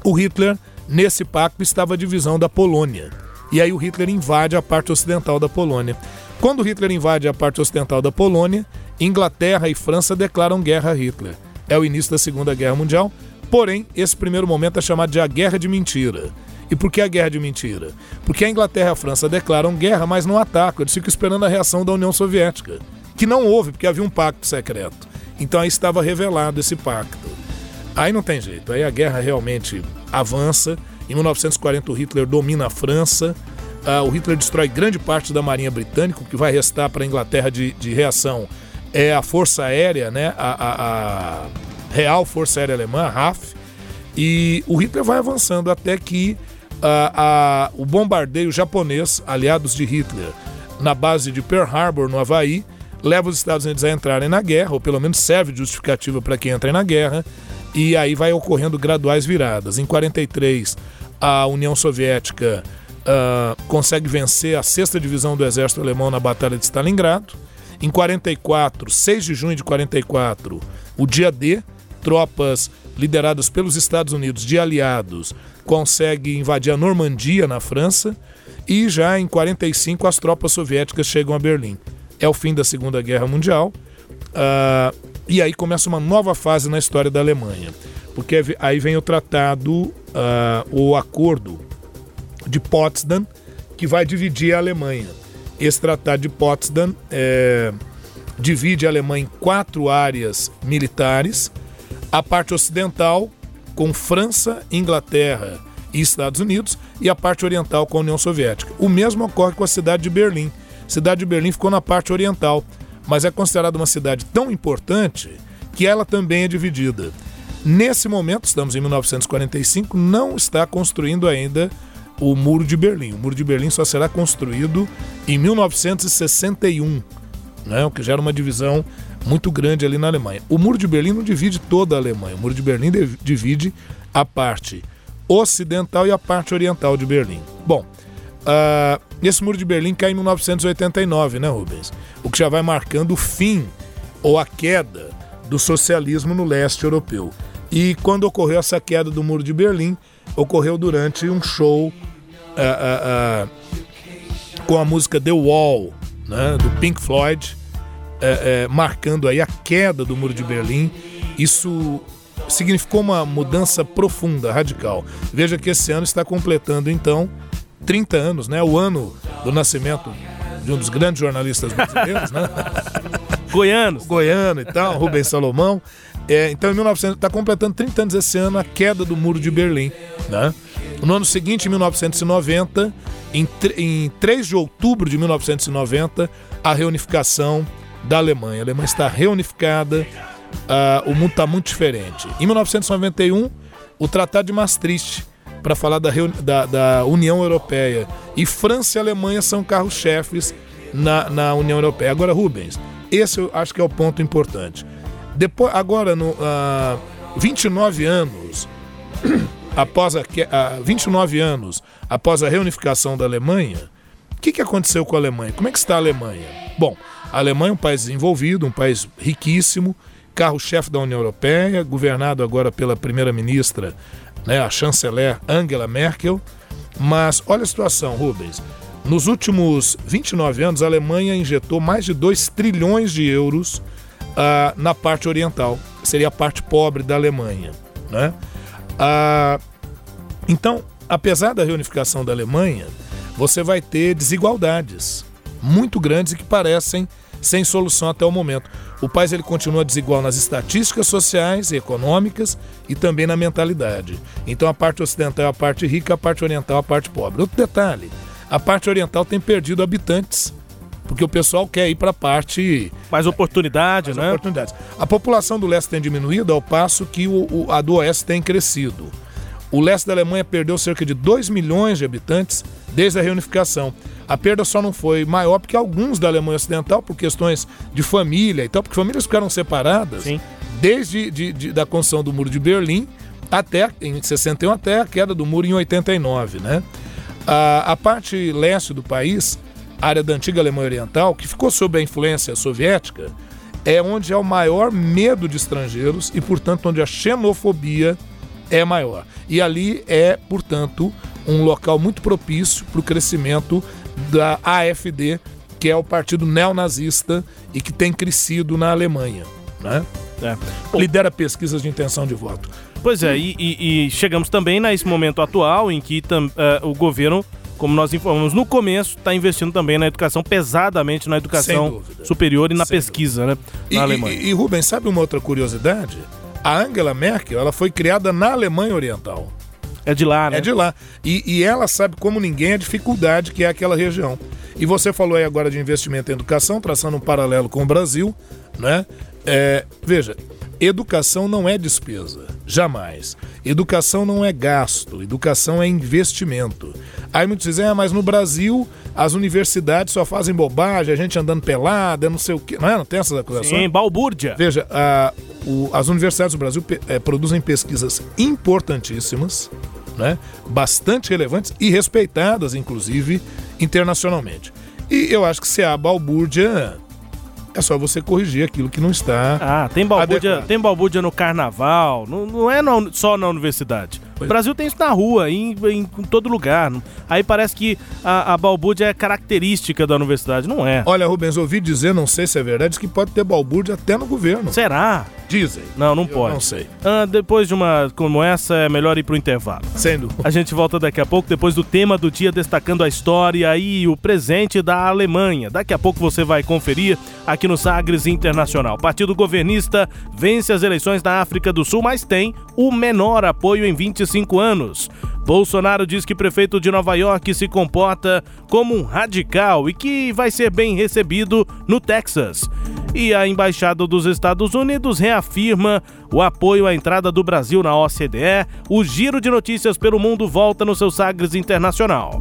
o Hitler, nesse pacto, estava a divisão da Polônia. E aí o Hitler invade a parte ocidental da Polônia. Quando o Hitler invade a parte ocidental da Polônia, Inglaterra e França declaram guerra a Hitler. É o início da Segunda Guerra Mundial, porém, esse primeiro momento é chamado de a Guerra de Mentira. E por que a guerra de mentira? Porque a Inglaterra e a França declaram guerra, mas não atacam. Eles ficam esperando a reação da União Soviética, que não houve, porque havia um pacto secreto. Então aí estava revelado esse pacto. Aí não tem jeito, aí a guerra realmente avança. Em 1940 o Hitler domina a França. Uh, o Hitler destrói grande parte da marinha britânica, o que vai restar para a Inglaterra de, de, reação é a Força Aérea, né? A, a, a, Real Força Aérea Alemã, a RAF. E o Hitler vai avançando até que uh, o bombardeio japonês, aliados de Hitler, na base de Pearl Harbor, no Havaí, leva os Estados Unidos a entrarem na guerra, ou pelo menos serve de justificativa para que entrem na guerra, e aí vai ocorrendo graduais viradas. Em 43, a União Soviética uh, consegue vencer a sexta divisão do exército alemão na Batalha de Stalingrado. Em 44, 6 de junho de 44, o dia D, tropas lideradas pelos Estados Unidos de aliados conseguem invadir a Normandia na França e já em 45 as tropas soviéticas chegam a Berlim. É o fim da Segunda Guerra Mundial uh, e aí começa uma nova fase na história da Alemanha, porque aí vem o tratado, uh, o acordo de Potsdam, que vai dividir a Alemanha. Esse tratado de Potsdam é, divide a Alemanha em quatro áreas militares. A parte ocidental com França, Inglaterra e Estados Unidos, e a parte oriental com a União Soviética. O mesmo ocorre com a cidade de Berlim. A cidade de Berlim ficou na parte oriental, mas é considerada uma cidade tão importante que ela também é dividida. Nesse momento, estamos em 1945, não está construindo ainda o Muro de Berlim. O Muro de Berlim só será construído em 1961, né, o que gera uma divisão muito grande ali na Alemanha. O Muro de Berlim não divide toda a Alemanha. O Muro de Berlim divide a parte ocidental e a parte oriental de Berlim. Bom, uh, esse Muro de Berlim cai em 1989, né, Rubens? O que já vai marcando o fim ou a queda do socialismo no leste europeu. E quando ocorreu essa queda do Muro de Berlim, ocorreu durante um show uh, uh, com a música The Wall, né, do Pink Floyd, é, é, marcando aí a queda do Muro de Berlim. Isso significou uma mudança profunda, radical. Veja que esse ano está completando então 30 anos, né? O ano do nascimento de um dos grandes jornalistas brasileiros, né? Goiano. Goiano e tal, Rubens Salomão. É, então, em 1900, está completando 30 anos esse ano a queda do Muro de Berlim, né? No ano seguinte, em 1990, em, em 3 de outubro de 1990, a reunificação da Alemanha. A Alemanha está reunificada, uh, o mundo está muito diferente. Em 1991, o Tratado de Maastricht, para falar da, da, da, União Europeia. E França e Alemanha são carros-chefes na, na União Europeia. Agora, Rubens, esse eu acho que é o ponto importante. Depois, agora, no, uh, 29 anos após a, uh, 29 anos após a reunificação da Alemanha, o que, que aconteceu com a Alemanha? Como é que está a Alemanha? Bom, a Alemanha é um país desenvolvido, um país riquíssimo, carro-chefe da União Europeia, governado agora pela primeira-ministra, né, a chanceler Angela Merkel. Mas olha a situação, Rubens. Nos últimos 29 anos, a Alemanha injetou mais de 2 trilhões de euros uh, na parte oriental, seria a parte pobre da Alemanha. Né? Uh, então, apesar da reunificação da Alemanha, você vai ter desigualdades muito grandes e que parecem sem solução até o momento. O país ele continua desigual nas estatísticas sociais e econômicas e também na mentalidade. Então a parte ocidental é a parte rica, a parte oriental é a parte pobre. Outro detalhe, a parte oriental tem perdido habitantes porque o pessoal quer ir para a parte. Mais oportunidade, mais né? Oportunidades. A população do leste tem diminuído ao passo que o, o, a do oeste tem crescido. O leste da Alemanha perdeu cerca de 2 milhões de habitantes desde a reunificação. A perda só não foi maior porque alguns da Alemanha Ocidental, por questões de família e tal, porque famílias ficaram separadas Sim. desde de, de, da construção do Muro de Berlim até em 61 até a queda do muro em 89, né? A, a parte leste do país, área da antiga Alemanha Oriental, que ficou sob a influência soviética, é onde há o maior medo de estrangeiros e, portanto, onde a xenofobia é maior. E ali é, portanto, um local muito propício para o crescimento da AfD, que é o partido neonazista e que tem crescido na Alemanha. Né? É. Lidera pesquisas de intenção de voto. Pois é, e, e, e chegamos também nesse momento atual em que tam, uh, o governo como nós informamos no começo, está investindo também na educação, pesadamente na educação superior e na Sem pesquisa, né? E, Na Alemanha. e, e, Rubens, sabe uma outra curiosidade? A Angela Merkel, ela foi criada na Alemanha Oriental. é de lá, né? É de lá. E, e ela sabe como ninguém a dificuldade que é aquela região. E você falou aí agora de investimento em educação, traçando um paralelo com o Brasil, né? É, veja, educação não é despesa, jamais. Educação não é gasto, educação é investimento. Aí muitos dizem, ah, mas no Brasil as universidades só fazem bobagem, a gente andando pelada, não sei o quê. Não, é? não tem essas acusações? Sim, balbúrdia. Veja, a- o- as universidades do Brasil eh, produzem pesquisas importantíssimas, né? bastante relevantes e respeitadas, inclusive, internacionalmente. E eu acho que se há balbúrdia, é só você corrigir aquilo que não está. Ah, tem balbúdia, Adequado. tem balbúdia no carnaval, não, não é na- só na universidade. O Brasil tem isso na rua, em, em todo lugar. Aí parece que a, a balbúdia é característica da universidade. Não é. Olha, Rubens, ouvi dizer, não sei se é verdade, que pode ter balbúrdia até no governo. Será? Dizem. Não, não Eu pode. não sei. Ah, depois de uma como essa, é melhor ir pro intervalo. Sendo. A gente volta daqui a pouco, depois do tema do dia, destacando a história e o presente da Alemanha. Daqui a pouco você vai conferir aqui no Sagres Internacional. Partido governista vence as eleições da África do Sul, mas tem o menor apoio em 25 anos. Bolsonaro diz que prefeito de Nova York se comporta como um radical e que vai ser bem recebido no Texas. E a Embaixada dos Estados Unidos reafirma o apoio à entrada do Brasil na OCDE. O giro de notícias pelo mundo volta no seu Sagres Internacional.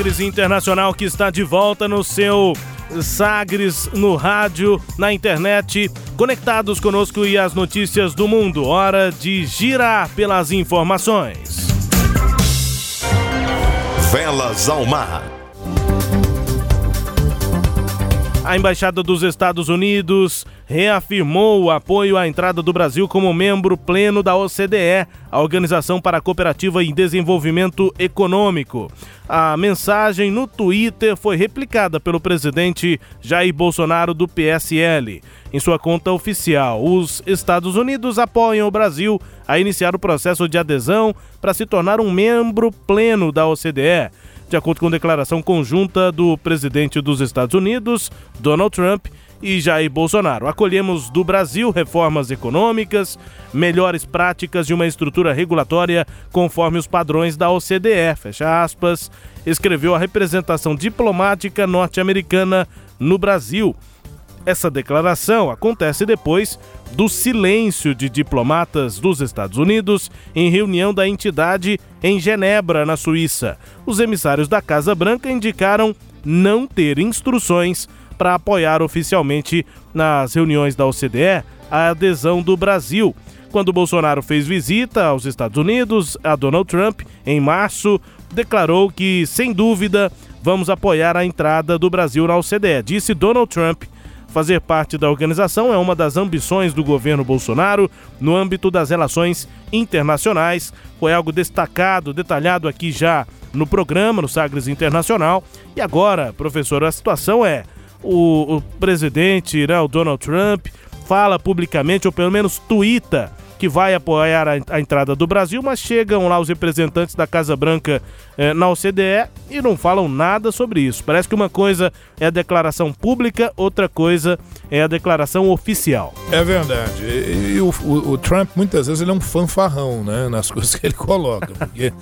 Sagres Internacional que está de volta no seu Sagres no rádio, na internet, conectados conosco e as notícias do mundo. Hora de girar pelas informações. Velas ao mar. A Embaixada dos Estados Unidos reafirmou o apoio à entrada do Brasil como membro pleno da OCDE, a Organização para a Cooperativa e Desenvolvimento Econômico. A mensagem no Twitter foi replicada pelo presidente Jair Bolsonaro do PSL. Em sua conta oficial, os Estados Unidos apoiam o Brasil a iniciar o processo de adesão para se tornar um membro pleno da OCDE. De acordo com declaração conjunta do presidente dos Estados Unidos, Donald Trump, e Jair Bolsonaro. Acolhemos do Brasil reformas econômicas, melhores práticas e uma estrutura regulatória conforme os padrões da OCDE, fecha aspas, escreveu a representação diplomática norte-americana no Brasil. Essa declaração acontece depois do silêncio de diplomatas dos Estados Unidos em reunião da entidade em Genebra, na Suíça. Os emissários da Casa Branca indicaram não ter instruções para apoiar oficialmente nas reuniões da OCDE a adesão do Brasil. Quando Bolsonaro fez visita aos Estados Unidos, a Donald Trump, em março, declarou que, sem dúvida, vamos apoiar a entrada do Brasil na OCDE, disse Donald Trump. Fazer parte da organização é uma das ambições do governo Bolsonaro no âmbito das relações internacionais. Foi algo destacado, detalhado aqui já no programa, no Sagres Internacional. E agora, professor, a situação é: o, o presidente, né, o Donald Trump, fala publicamente, ou pelo menos tuita, que vai apoiar a, a, entrada do Brasil, mas chegam lá os representantes da Casa Branca eh, na OCDE e não falam nada sobre isso. Parece que uma coisa é a declaração pública, outra coisa é a declaração oficial. É verdade. E, e o, o, o, Trump, muitas vezes, ele é um fanfarrão né, nas coisas que ele coloca. Porque,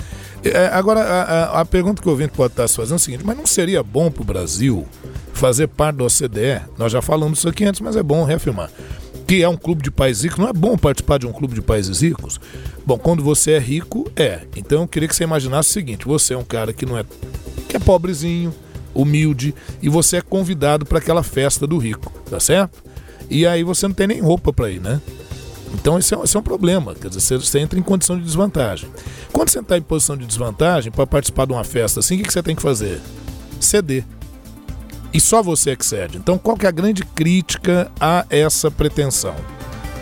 é, agora, a, a, pergunta que o ouvinte pode estar se fazendo é o seguinte: mas não seria bom para o Brasil fazer parte da OCDE? Nós já falamos isso aqui antes, mas é bom reafirmar que é um clube de países ricos. Não é bom participar de um clube de países ricos? Bom, quando você é rico, é. Então eu queria que você imaginasse o seguinte: você é um cara que não é. que é pobrezinho, humilde, e você é convidado para aquela festa do rico, tá certo? E aí você não tem nem roupa para ir, né? Então esse é, esse é, um problema, quer dizer, você, você, entra em condição de desvantagem. Quando você está em posição de desvantagem para participar de uma festa assim, o que, que você tem que fazer? Ceder e só você é que cede. Então, qual que é a grande crítica a essa pretensão?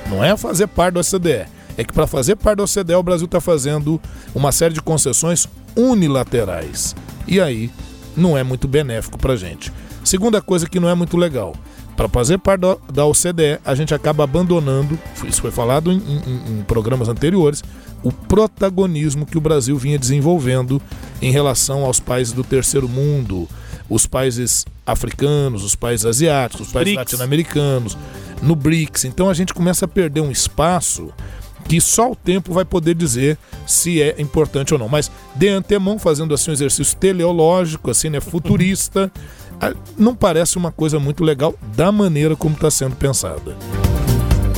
Não é fazer parte do OCDE, é que para fazer parte do OCDE o Brasil está fazendo uma série de concessões unilaterais. E aí não é muito benéfico para a gente. Segunda coisa que não é muito legal, para fazer parte da OCDE, a gente acaba abandonando, isso foi falado em, em, em, programas anteriores, o protagonismo que o Brasil vinha desenvolvendo em relação aos países do terceiro mundo, os países africanos, os países asiáticos, os países latino-americanos, no BRICS. Então a gente começa a perder um espaço que só o tempo vai poder dizer se é importante ou não. Mas de antemão, fazendo assim um exercício teleológico, assim, né, futurista, não parece uma coisa muito legal da maneira como está sendo pensada.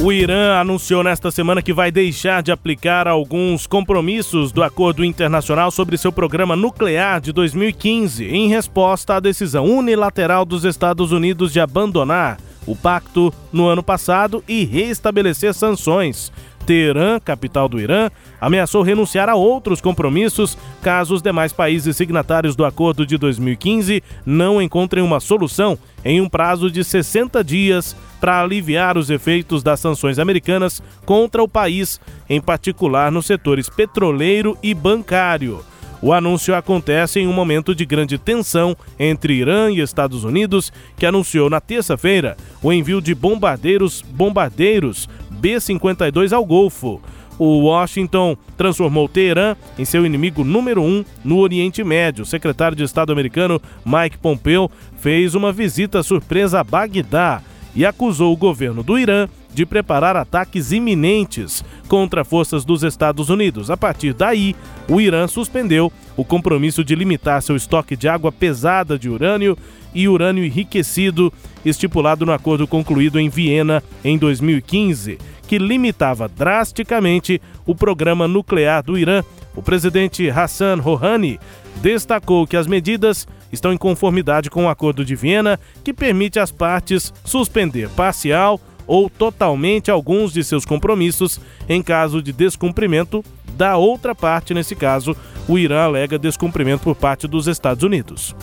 O Irã anunciou nesta semana que vai deixar de aplicar alguns compromissos do acordo internacional sobre seu programa nuclear de 2015, em resposta à decisão unilateral dos Estados Unidos de abandonar o pacto no ano passado e restabelecer sanções. Teherã, capital do Irã, ameaçou renunciar a outros compromissos caso os demais países signatários do acordo de 2015 não encontrem uma solução em um prazo de 60 dias para aliviar os efeitos das sanções americanas contra o país, em particular nos setores petroleiro e bancário. O anúncio acontece em um momento de grande tensão entre Irã e Estados Unidos, que anunciou na terça-feira o envio de bombardeiros bombardeiros B-52 ao Golfo. O Washington transformou Teherã em seu inimigo número um no Oriente Médio. O secretário de Estado americano Mike Pompeo fez uma visita surpresa a Bagdá e acusou o governo do Irã de preparar ataques iminentes contra forças dos Estados Unidos. A partir daí, o Irã suspendeu o compromisso de limitar seu estoque de água pesada de urânio e urânio enriquecido, estipulado no acordo concluído em Viena em 2015, que limitava drasticamente o programa nuclear do Irã. O presidente Hassan Rouhani destacou que as medidas estão em conformidade com o Acordo de Viena, que permite às partes suspender parcial ou totalmente alguns de seus compromissos em caso de descumprimento da outra parte, nesse caso, o Irã alega descumprimento por parte dos Estados Unidos.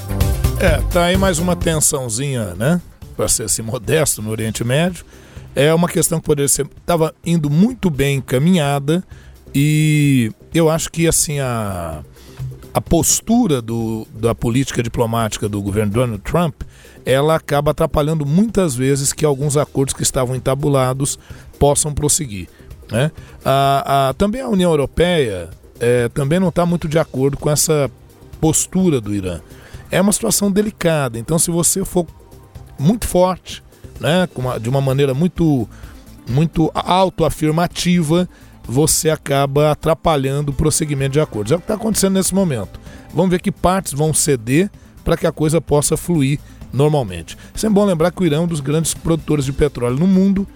É, tá aí mais uma tensãozinha, né? Para ser assim modesto no Oriente Médio. É uma questão que poderia ser. Estava indo muito bem encaminhada e eu acho que assim a, a postura do, da política diplomática do governo Donald Trump ela acaba atrapalhando muitas vezes que alguns acordos que estavam entabulados possam prosseguir. Né? A, a, também a União Europeia é, também não está muito de acordo com essa postura do Irã. É uma situação delicada, então se você for muito forte, né, de uma maneira muito, muito autoafirmativa, você acaba atrapalhando o prosseguimento de acordos. É o que está acontecendo nesse momento. Vamos ver que partes vão ceder para que a coisa possa fluir normalmente. Sempre bom lembrar que o Irã é um dos grandes produtores de petróleo no mundo.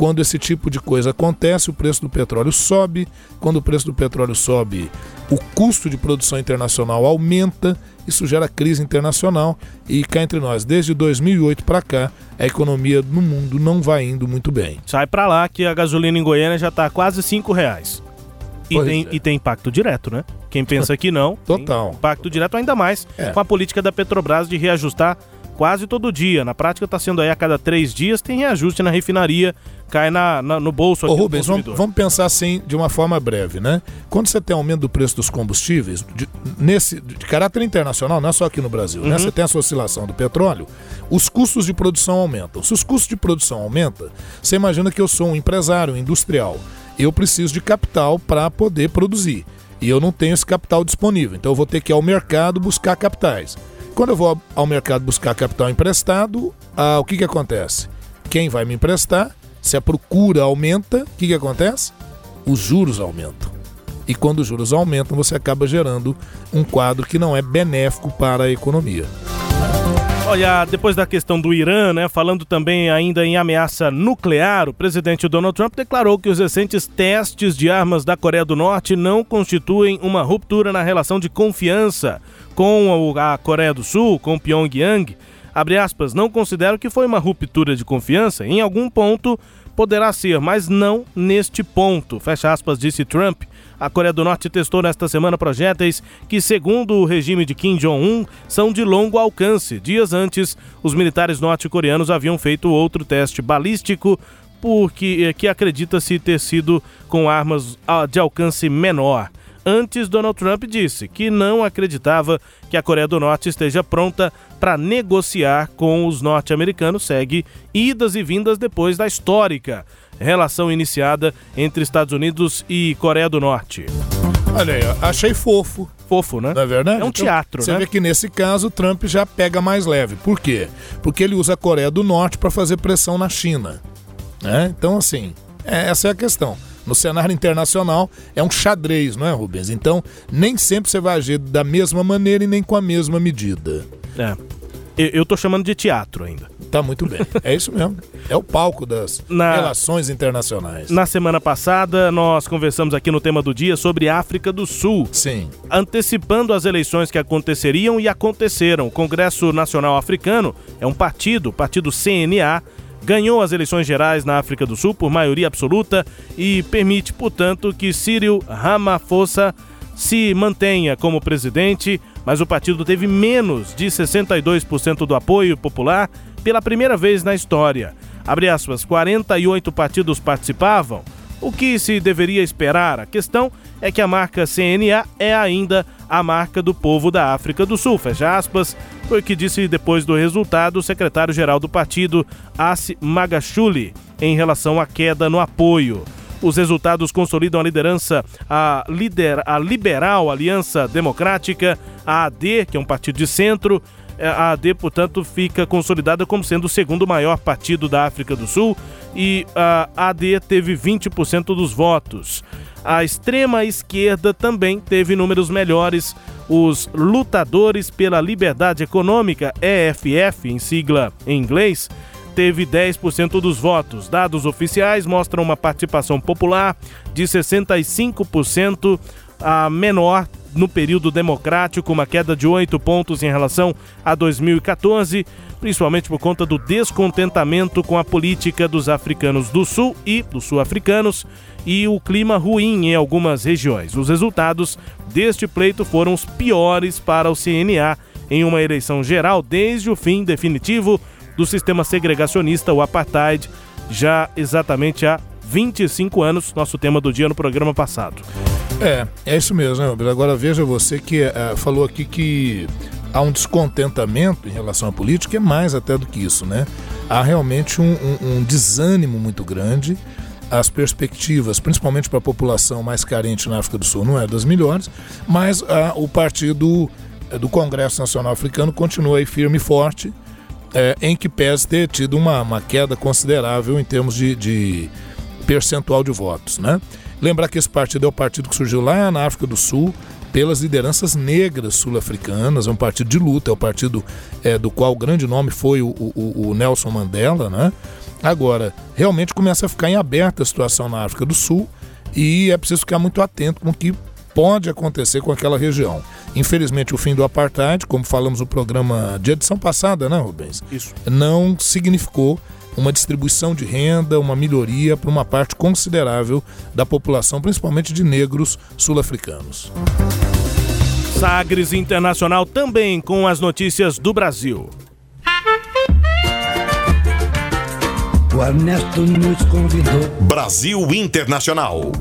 Quando esse tipo de coisa acontece, o preço do petróleo sobe. Quando o preço do petróleo sobe, o custo de produção internacional aumenta. Isso gera crise internacional. E cá entre nós, desde 2008 para cá, a economia no mundo não vai indo muito bem. Sai para lá que a gasolina em Goiânia já está quase cinco reais. E tem, é. e tem impacto direto, né? Quem pensa que não, total. impacto direto ainda mais é. com a política da Petrobras de reajustar quase todo dia. Na prática está sendo aí a cada três dias, tem reajuste na refinaria, cai na, na no bolso aqui Ô, Rubens, vamos, vamos, pensar assim de uma forma breve, né? Quando você tem aumento do preço dos combustíveis, de, nesse, de caráter internacional, não é só aqui no Brasil, né? uhum. né? Você tem essa oscilação do petróleo, os custos de produção aumentam. Se os custos de produção aumentam, você imagina que eu sou um empresário, um industrial eu preciso de capital para poder produzir. E eu não tenho esse capital disponível. Então eu vou ter que ir ao mercado buscar capitais. Quando eu vou ao mercado buscar capital emprestado, ah, o que, que acontece? Quem vai me emprestar? Se a procura aumenta, o que, que acontece? Os juros aumentam. E quando os juros aumentam, você acaba gerando um quadro que não é benéfico para a economia. Olha, depois da questão do Irã, né, falando também ainda em ameaça nuclear, o presidente Donald Trump declarou que os recentes testes de armas da Coreia do Norte não constituem uma ruptura na relação de confiança com a Coreia do Sul, com Pyongyang. Abre aspas, não considero que foi uma ruptura de confiança. Em algum ponto poderá ser, mas não neste ponto. Fecha aspas, disse Trump. A Coreia do Norte testou nesta semana projéteis que, segundo o regime de Kim Jong-un, são de longo alcance. Dias antes, os militares norte-coreanos haviam feito outro teste balístico porque eh, que acredita-se ter sido com armas ah, de alcance menor. Antes, Donald Trump disse que não acreditava que a Coreia do Norte esteja pronta para negociar com os norte-americanos. Segue idas e vindas depois da histórica relação iniciada entre Estados Unidos e Coreia do Norte. Olha aí, achei fofo. Fofo, né? Não é verdade? É um Então, teatro, Você né? vê que nesse caso o Trump já pega mais leve. Por quê? Porque ele usa a Coreia do Norte para fazer pressão na China. né? Então, assim, é- essa é a questão. No cenário internacional é um xadrez, não é, Rubens? Então, nem sempre você vai agir da mesma maneira e nem com a mesma medida. É. Eu, tô chamando de teatro ainda. Tá muito bem. É isso mesmo. É o palco das Na- relações internacionais. Na semana passada, nós conversamos aqui no tema do dia sobre África do Sul. Sim. Antecipando as eleições que aconteceriam e aconteceram. O Congresso Nacional Africano é um partido, partido CNA, ganhou as eleições gerais na África do Sul por maioria absoluta e permite, portanto, que Cyril Ramaphosa se mantenha como presidente, mas o partido teve menos de 62% do apoio popular pela primeira vez na história. Abre aspas, 48 partidos participavam. O que se deveria esperar? A questão é que a marca CNA é ainda a marca do povo da África do Sul, fecha aspas, foi o que disse depois do resultado o secretário-geral do partido, Assi Magashuli, em relação à queda no apoio. Os resultados consolidam a liderança, a, lider, a Liberal Aliança Democrática, a AD, que é um partido de centro. É, A AD, portanto, fica consolidada como sendo o segundo maior partido da África do Sul e a AD teve 20% dos votos. A extrema esquerda também teve números melhores. Os Lutadores pela Liberdade Econômica, EFF, em sigla em inglês, teve 10% dos votos. Dados oficiais mostram uma participação popular de 65%, a menor no período democrático, uma queda de 8 pontos em relação a 2014, principalmente por conta do descontentamento com a política dos africanos do Sul e dos sul-africanos e o clima ruim em algumas regiões. Os resultados deste pleito foram os piores para o CNA em uma eleição geral desde o fim definitivo do sistema segregacionista, o apartheid, já exatamente há 25 anos, nosso tema do dia no programa passado. É, é isso mesmo, né? Agora veja você que eh, falou aqui que há um descontentamento em relação à política, é mais até do que isso, né? Há realmente um, um- um desânimo muito grande. As perspectivas, principalmente para a população mais carente na África do Sul, não é das melhores, mas ah, o partido eh, do Congresso Nacional Africano continua aí firme e forte, eh, em que pese ter tido uma, uma queda considerável em termos de, de percentual de votos, né? Lembrar que esse partido é o partido que surgiu lá na África do Sul pelas lideranças negras sul-africanas, é um partido de luta, é o partido é, do qual o grande nome foi o, o- o Nelson Mandela, né? Agora, realmente começa a ficar em aberta a situação na África do Sul e é preciso ficar muito atento com o que pode acontecer com aquela região. Infelizmente, o fim do apartheid, como falamos no programa de edição passada, né, Rubens? Isso. Não significou uma distribuição de renda, uma melhoria para uma parte considerável da população, principalmente de negros sul-africanos. Sagres Internacional também com as notícias do Brasil. O Ernesto nos convidou. Brasil Internacional.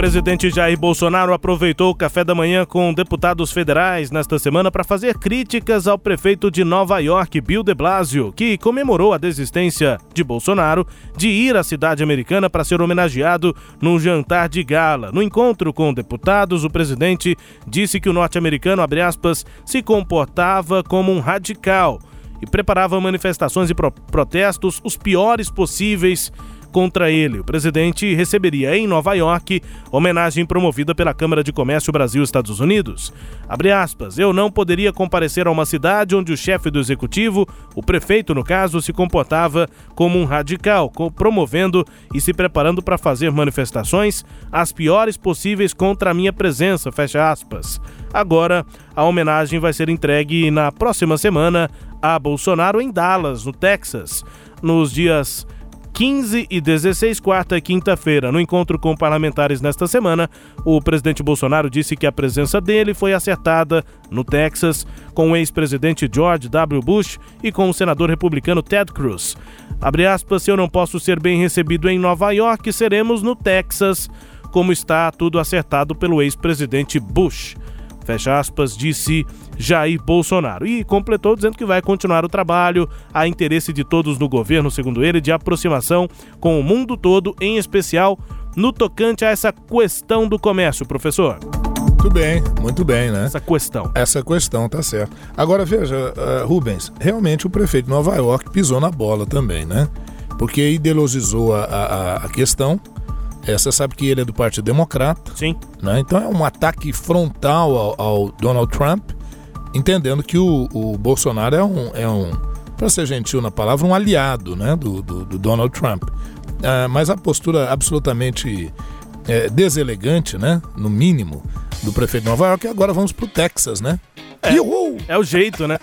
Presidente Jair Bolsonaro aproveitou o café da manhã com deputados federais nesta semana para fazer críticas ao prefeito de Nova York, Bill de Blasio, que comemorou a desistência de Bolsonaro de ir à cidade americana para ser homenageado num jantar de gala. No encontro com deputados, o presidente disse que o norte-americano, aspas, se comportava como um radical e preparava manifestações e pro protestos os piores possíveis contra ele. O presidente receberia em Nova York homenagem promovida pela Câmara de Comércio Brasil-Estados Unidos. Abre aspas, eu não poderia comparecer a uma cidade onde o chefe do executivo, o prefeito no caso, se comportava como um radical, promovendo e se preparando para fazer manifestações as piores possíveis contra a minha presença, fecha aspas. Agora, a homenagem vai ser entregue na próxima semana a Bolsonaro em Dallas, no Texas, nos dias 15 e 16, quarta e quinta-feira. No encontro com parlamentares nesta semana, o presidente Bolsonaro disse que a presença dele foi acertada no Texas com o ex-presidente George W. Bush e com o senador republicano Ted Cruz. Abre aspas, se eu não posso ser bem recebido em Nova York, seremos no Texas, como está tudo acertado pelo ex-presidente Bush. Fecha aspas, disse Jair Bolsonaro. E completou dizendo que vai continuar o trabalho, a interesse de todos no governo, segundo ele, de aproximação com o mundo todo, em especial no tocante a essa questão do comércio, professor. Muito bem, muito bem, né? Essa questão. Essa questão, tá certo. Agora veja, uh, Rubens, realmente o prefeito de Nova York pisou na bola também, né? Porque ideologizou a, a, a questão. É, você sabe que ele é do Partido Democrata. Sim. Né? Então é um ataque frontal ao, ao Donald Trump entendendo que o, o Bolsonaro é um, é um para ser gentil na palavra, um aliado né, do, do, do Donald Trump. Ah, mas a postura absolutamente é, deselegante, né, no mínimo, do prefeito de Nova York, e agora vamos para o Texas, né? É, é o jeito, né?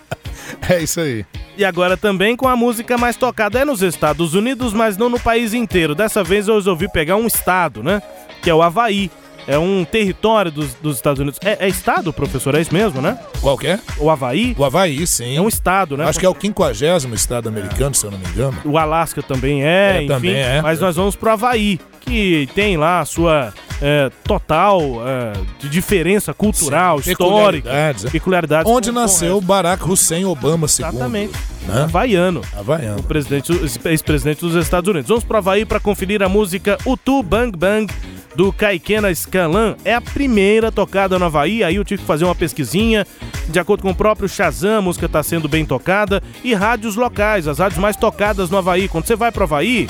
É isso aí. E agora também com a música mais tocada é nos Estados Unidos, mas não no país inteiro. Dessa vez eu resolvi pegar um estado, né? Que é o Havaí é um território dos, dos Estados Unidos. É, é, estado, professor? É isso mesmo, né? Qual que é? O Havaí? O Havaí, sim. É um estado, né? Acho que é o quinquagésimo estado americano, se eu não me engano. O Alasca também é, é enfim. Também é. Mas nós vamos pro Havaí, que tem lá a sua é, total é, de diferença cultural, Sim, histórica, peculiaridades, é. peculiaridades onde nasceu Barack Hussein Obama II. Exatamente. Né? Havaiano. Havaiano. O presidente, ex-presidente dos Estados Unidos. Vamos pro Havaí para conferir a música Utu Bang Bang do Kaikena Scalan é a primeira tocada no Havaí. Aí eu tive que fazer uma pesquisinha. De acordo com o próprio Shazam, a música está sendo bem tocada. E rádios locais, as rádios mais tocadas no Havaí. Quando você vai para o Havaí,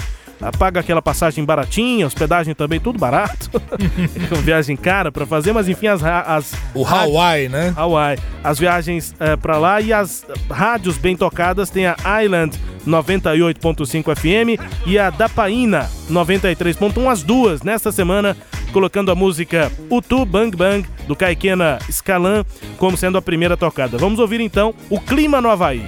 paga aquela passagem baratinha, hospedagem também, tudo barato. Viagem cara para fazer, mas enfim, as. as o Hawaii, né? Hawaii. As viagens é, para lá e as rádios bem tocadas tem a Island 98.5 FM e a Dapaina 93.1, as duas nesta semana, colocando a música Utu Bang Bang do Kaikena Scalan como sendo a primeira tocada. Vamos ouvir então o clima no Havaí.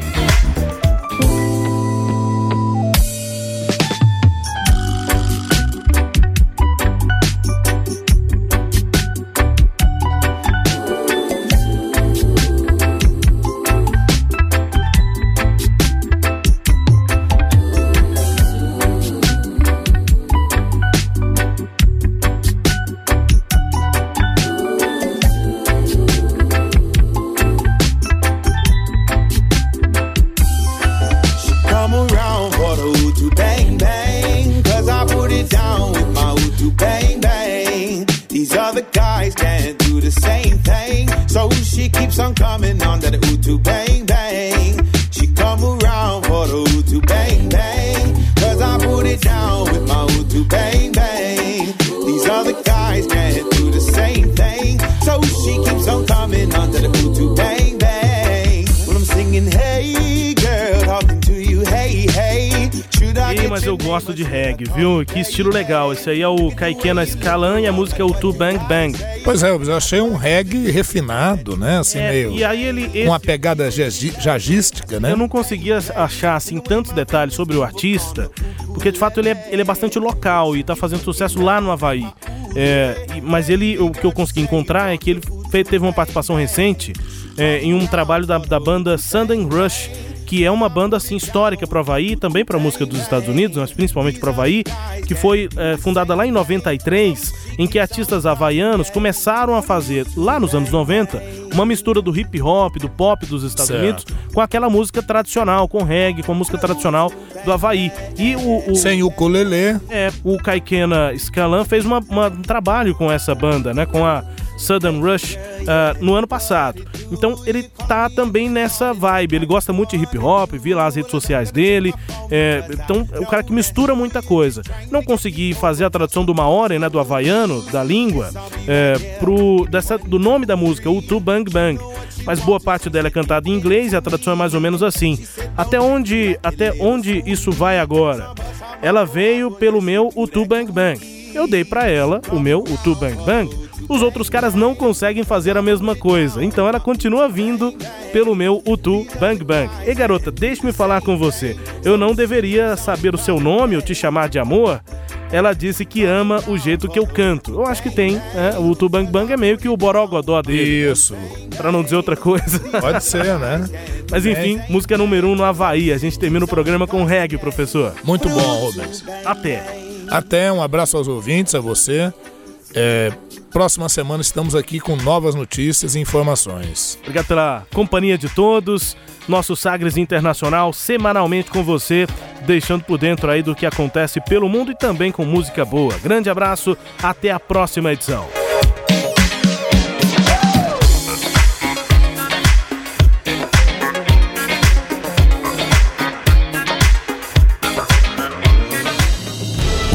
Viu? Que estilo legal. Esse aí é o Kaikena Scalan e a música é o Tu Bang Bang. Pois é, eu achei um reggae refinado, né? Assim, é, meio. E aí ele. Com uma pegada jazística, né? Eu não conseguia achar, assim, tantos detalhes sobre o artista, porque de fato ele é, ele é bastante local e tá fazendo sucesso lá no Havaí. É, mas ele, o que eu consegui encontrar é que ele teve uma participação recente é, em um trabalho da, da banda Sudden Rush que é uma banda assim histórica para o Havaí, também para a música dos Estados Unidos, mas principalmente para o Havaí, que foi é, fundada lá em 93, em que artistas havaianos começaram a fazer, lá nos anos 90, uma mistura do hip hop, do pop dos Estados certo. Unidos, com aquela música tradicional, com reggae, com a música tradicional do Havaí. E o, o Sem o ukulele. É, o Kaikena Scalan fez uma, uma, um trabalho com essa banda, né? Com a Southern Rush uh, no ano passado. Então ele tá também nessa vibe. Ele gosta muito de hip hop, vi lá as redes sociais dele. É, então é um cara que mistura muita coisa. Não consegui fazer a tradução do Maori, né, do havaiano, da língua, é, pro, dessa, do nome da música, o Tu Bang Bang. Mas boa parte dela é cantada em inglês e a tradução é mais ou menos assim. Até onde, até onde isso vai agora? Ela veio pelo meu O Tu Bang Bang. Eu dei para ela o meu O Tu Bang Bang os outros caras não conseguem fazer a mesma coisa. Então ela continua vindo pelo meu Utu Bang Bang. E garota, deixe-me falar com você. Eu não deveria saber o seu nome ou te chamar de amor? Ela disse que ama o jeito que eu canto. Eu acho que tem, né? O Utu Bang Bang é meio que o borogodó dele. Isso. Pra não dizer outra coisa. Pode ser, né? Mas enfim, é. música número um no Havaí. A gente termina o programa com reggae, professor. Muito bom, Rubens. Até. Até, um abraço aos ouvintes, a você. É, próxima semana estamos aqui com novas notícias e informações. Obrigado pela companhia de todos. Nosso Sagres Internacional semanalmente com você, deixando por dentro aí do que acontece pelo mundo e também com música boa. Grande abraço, até a próxima edição.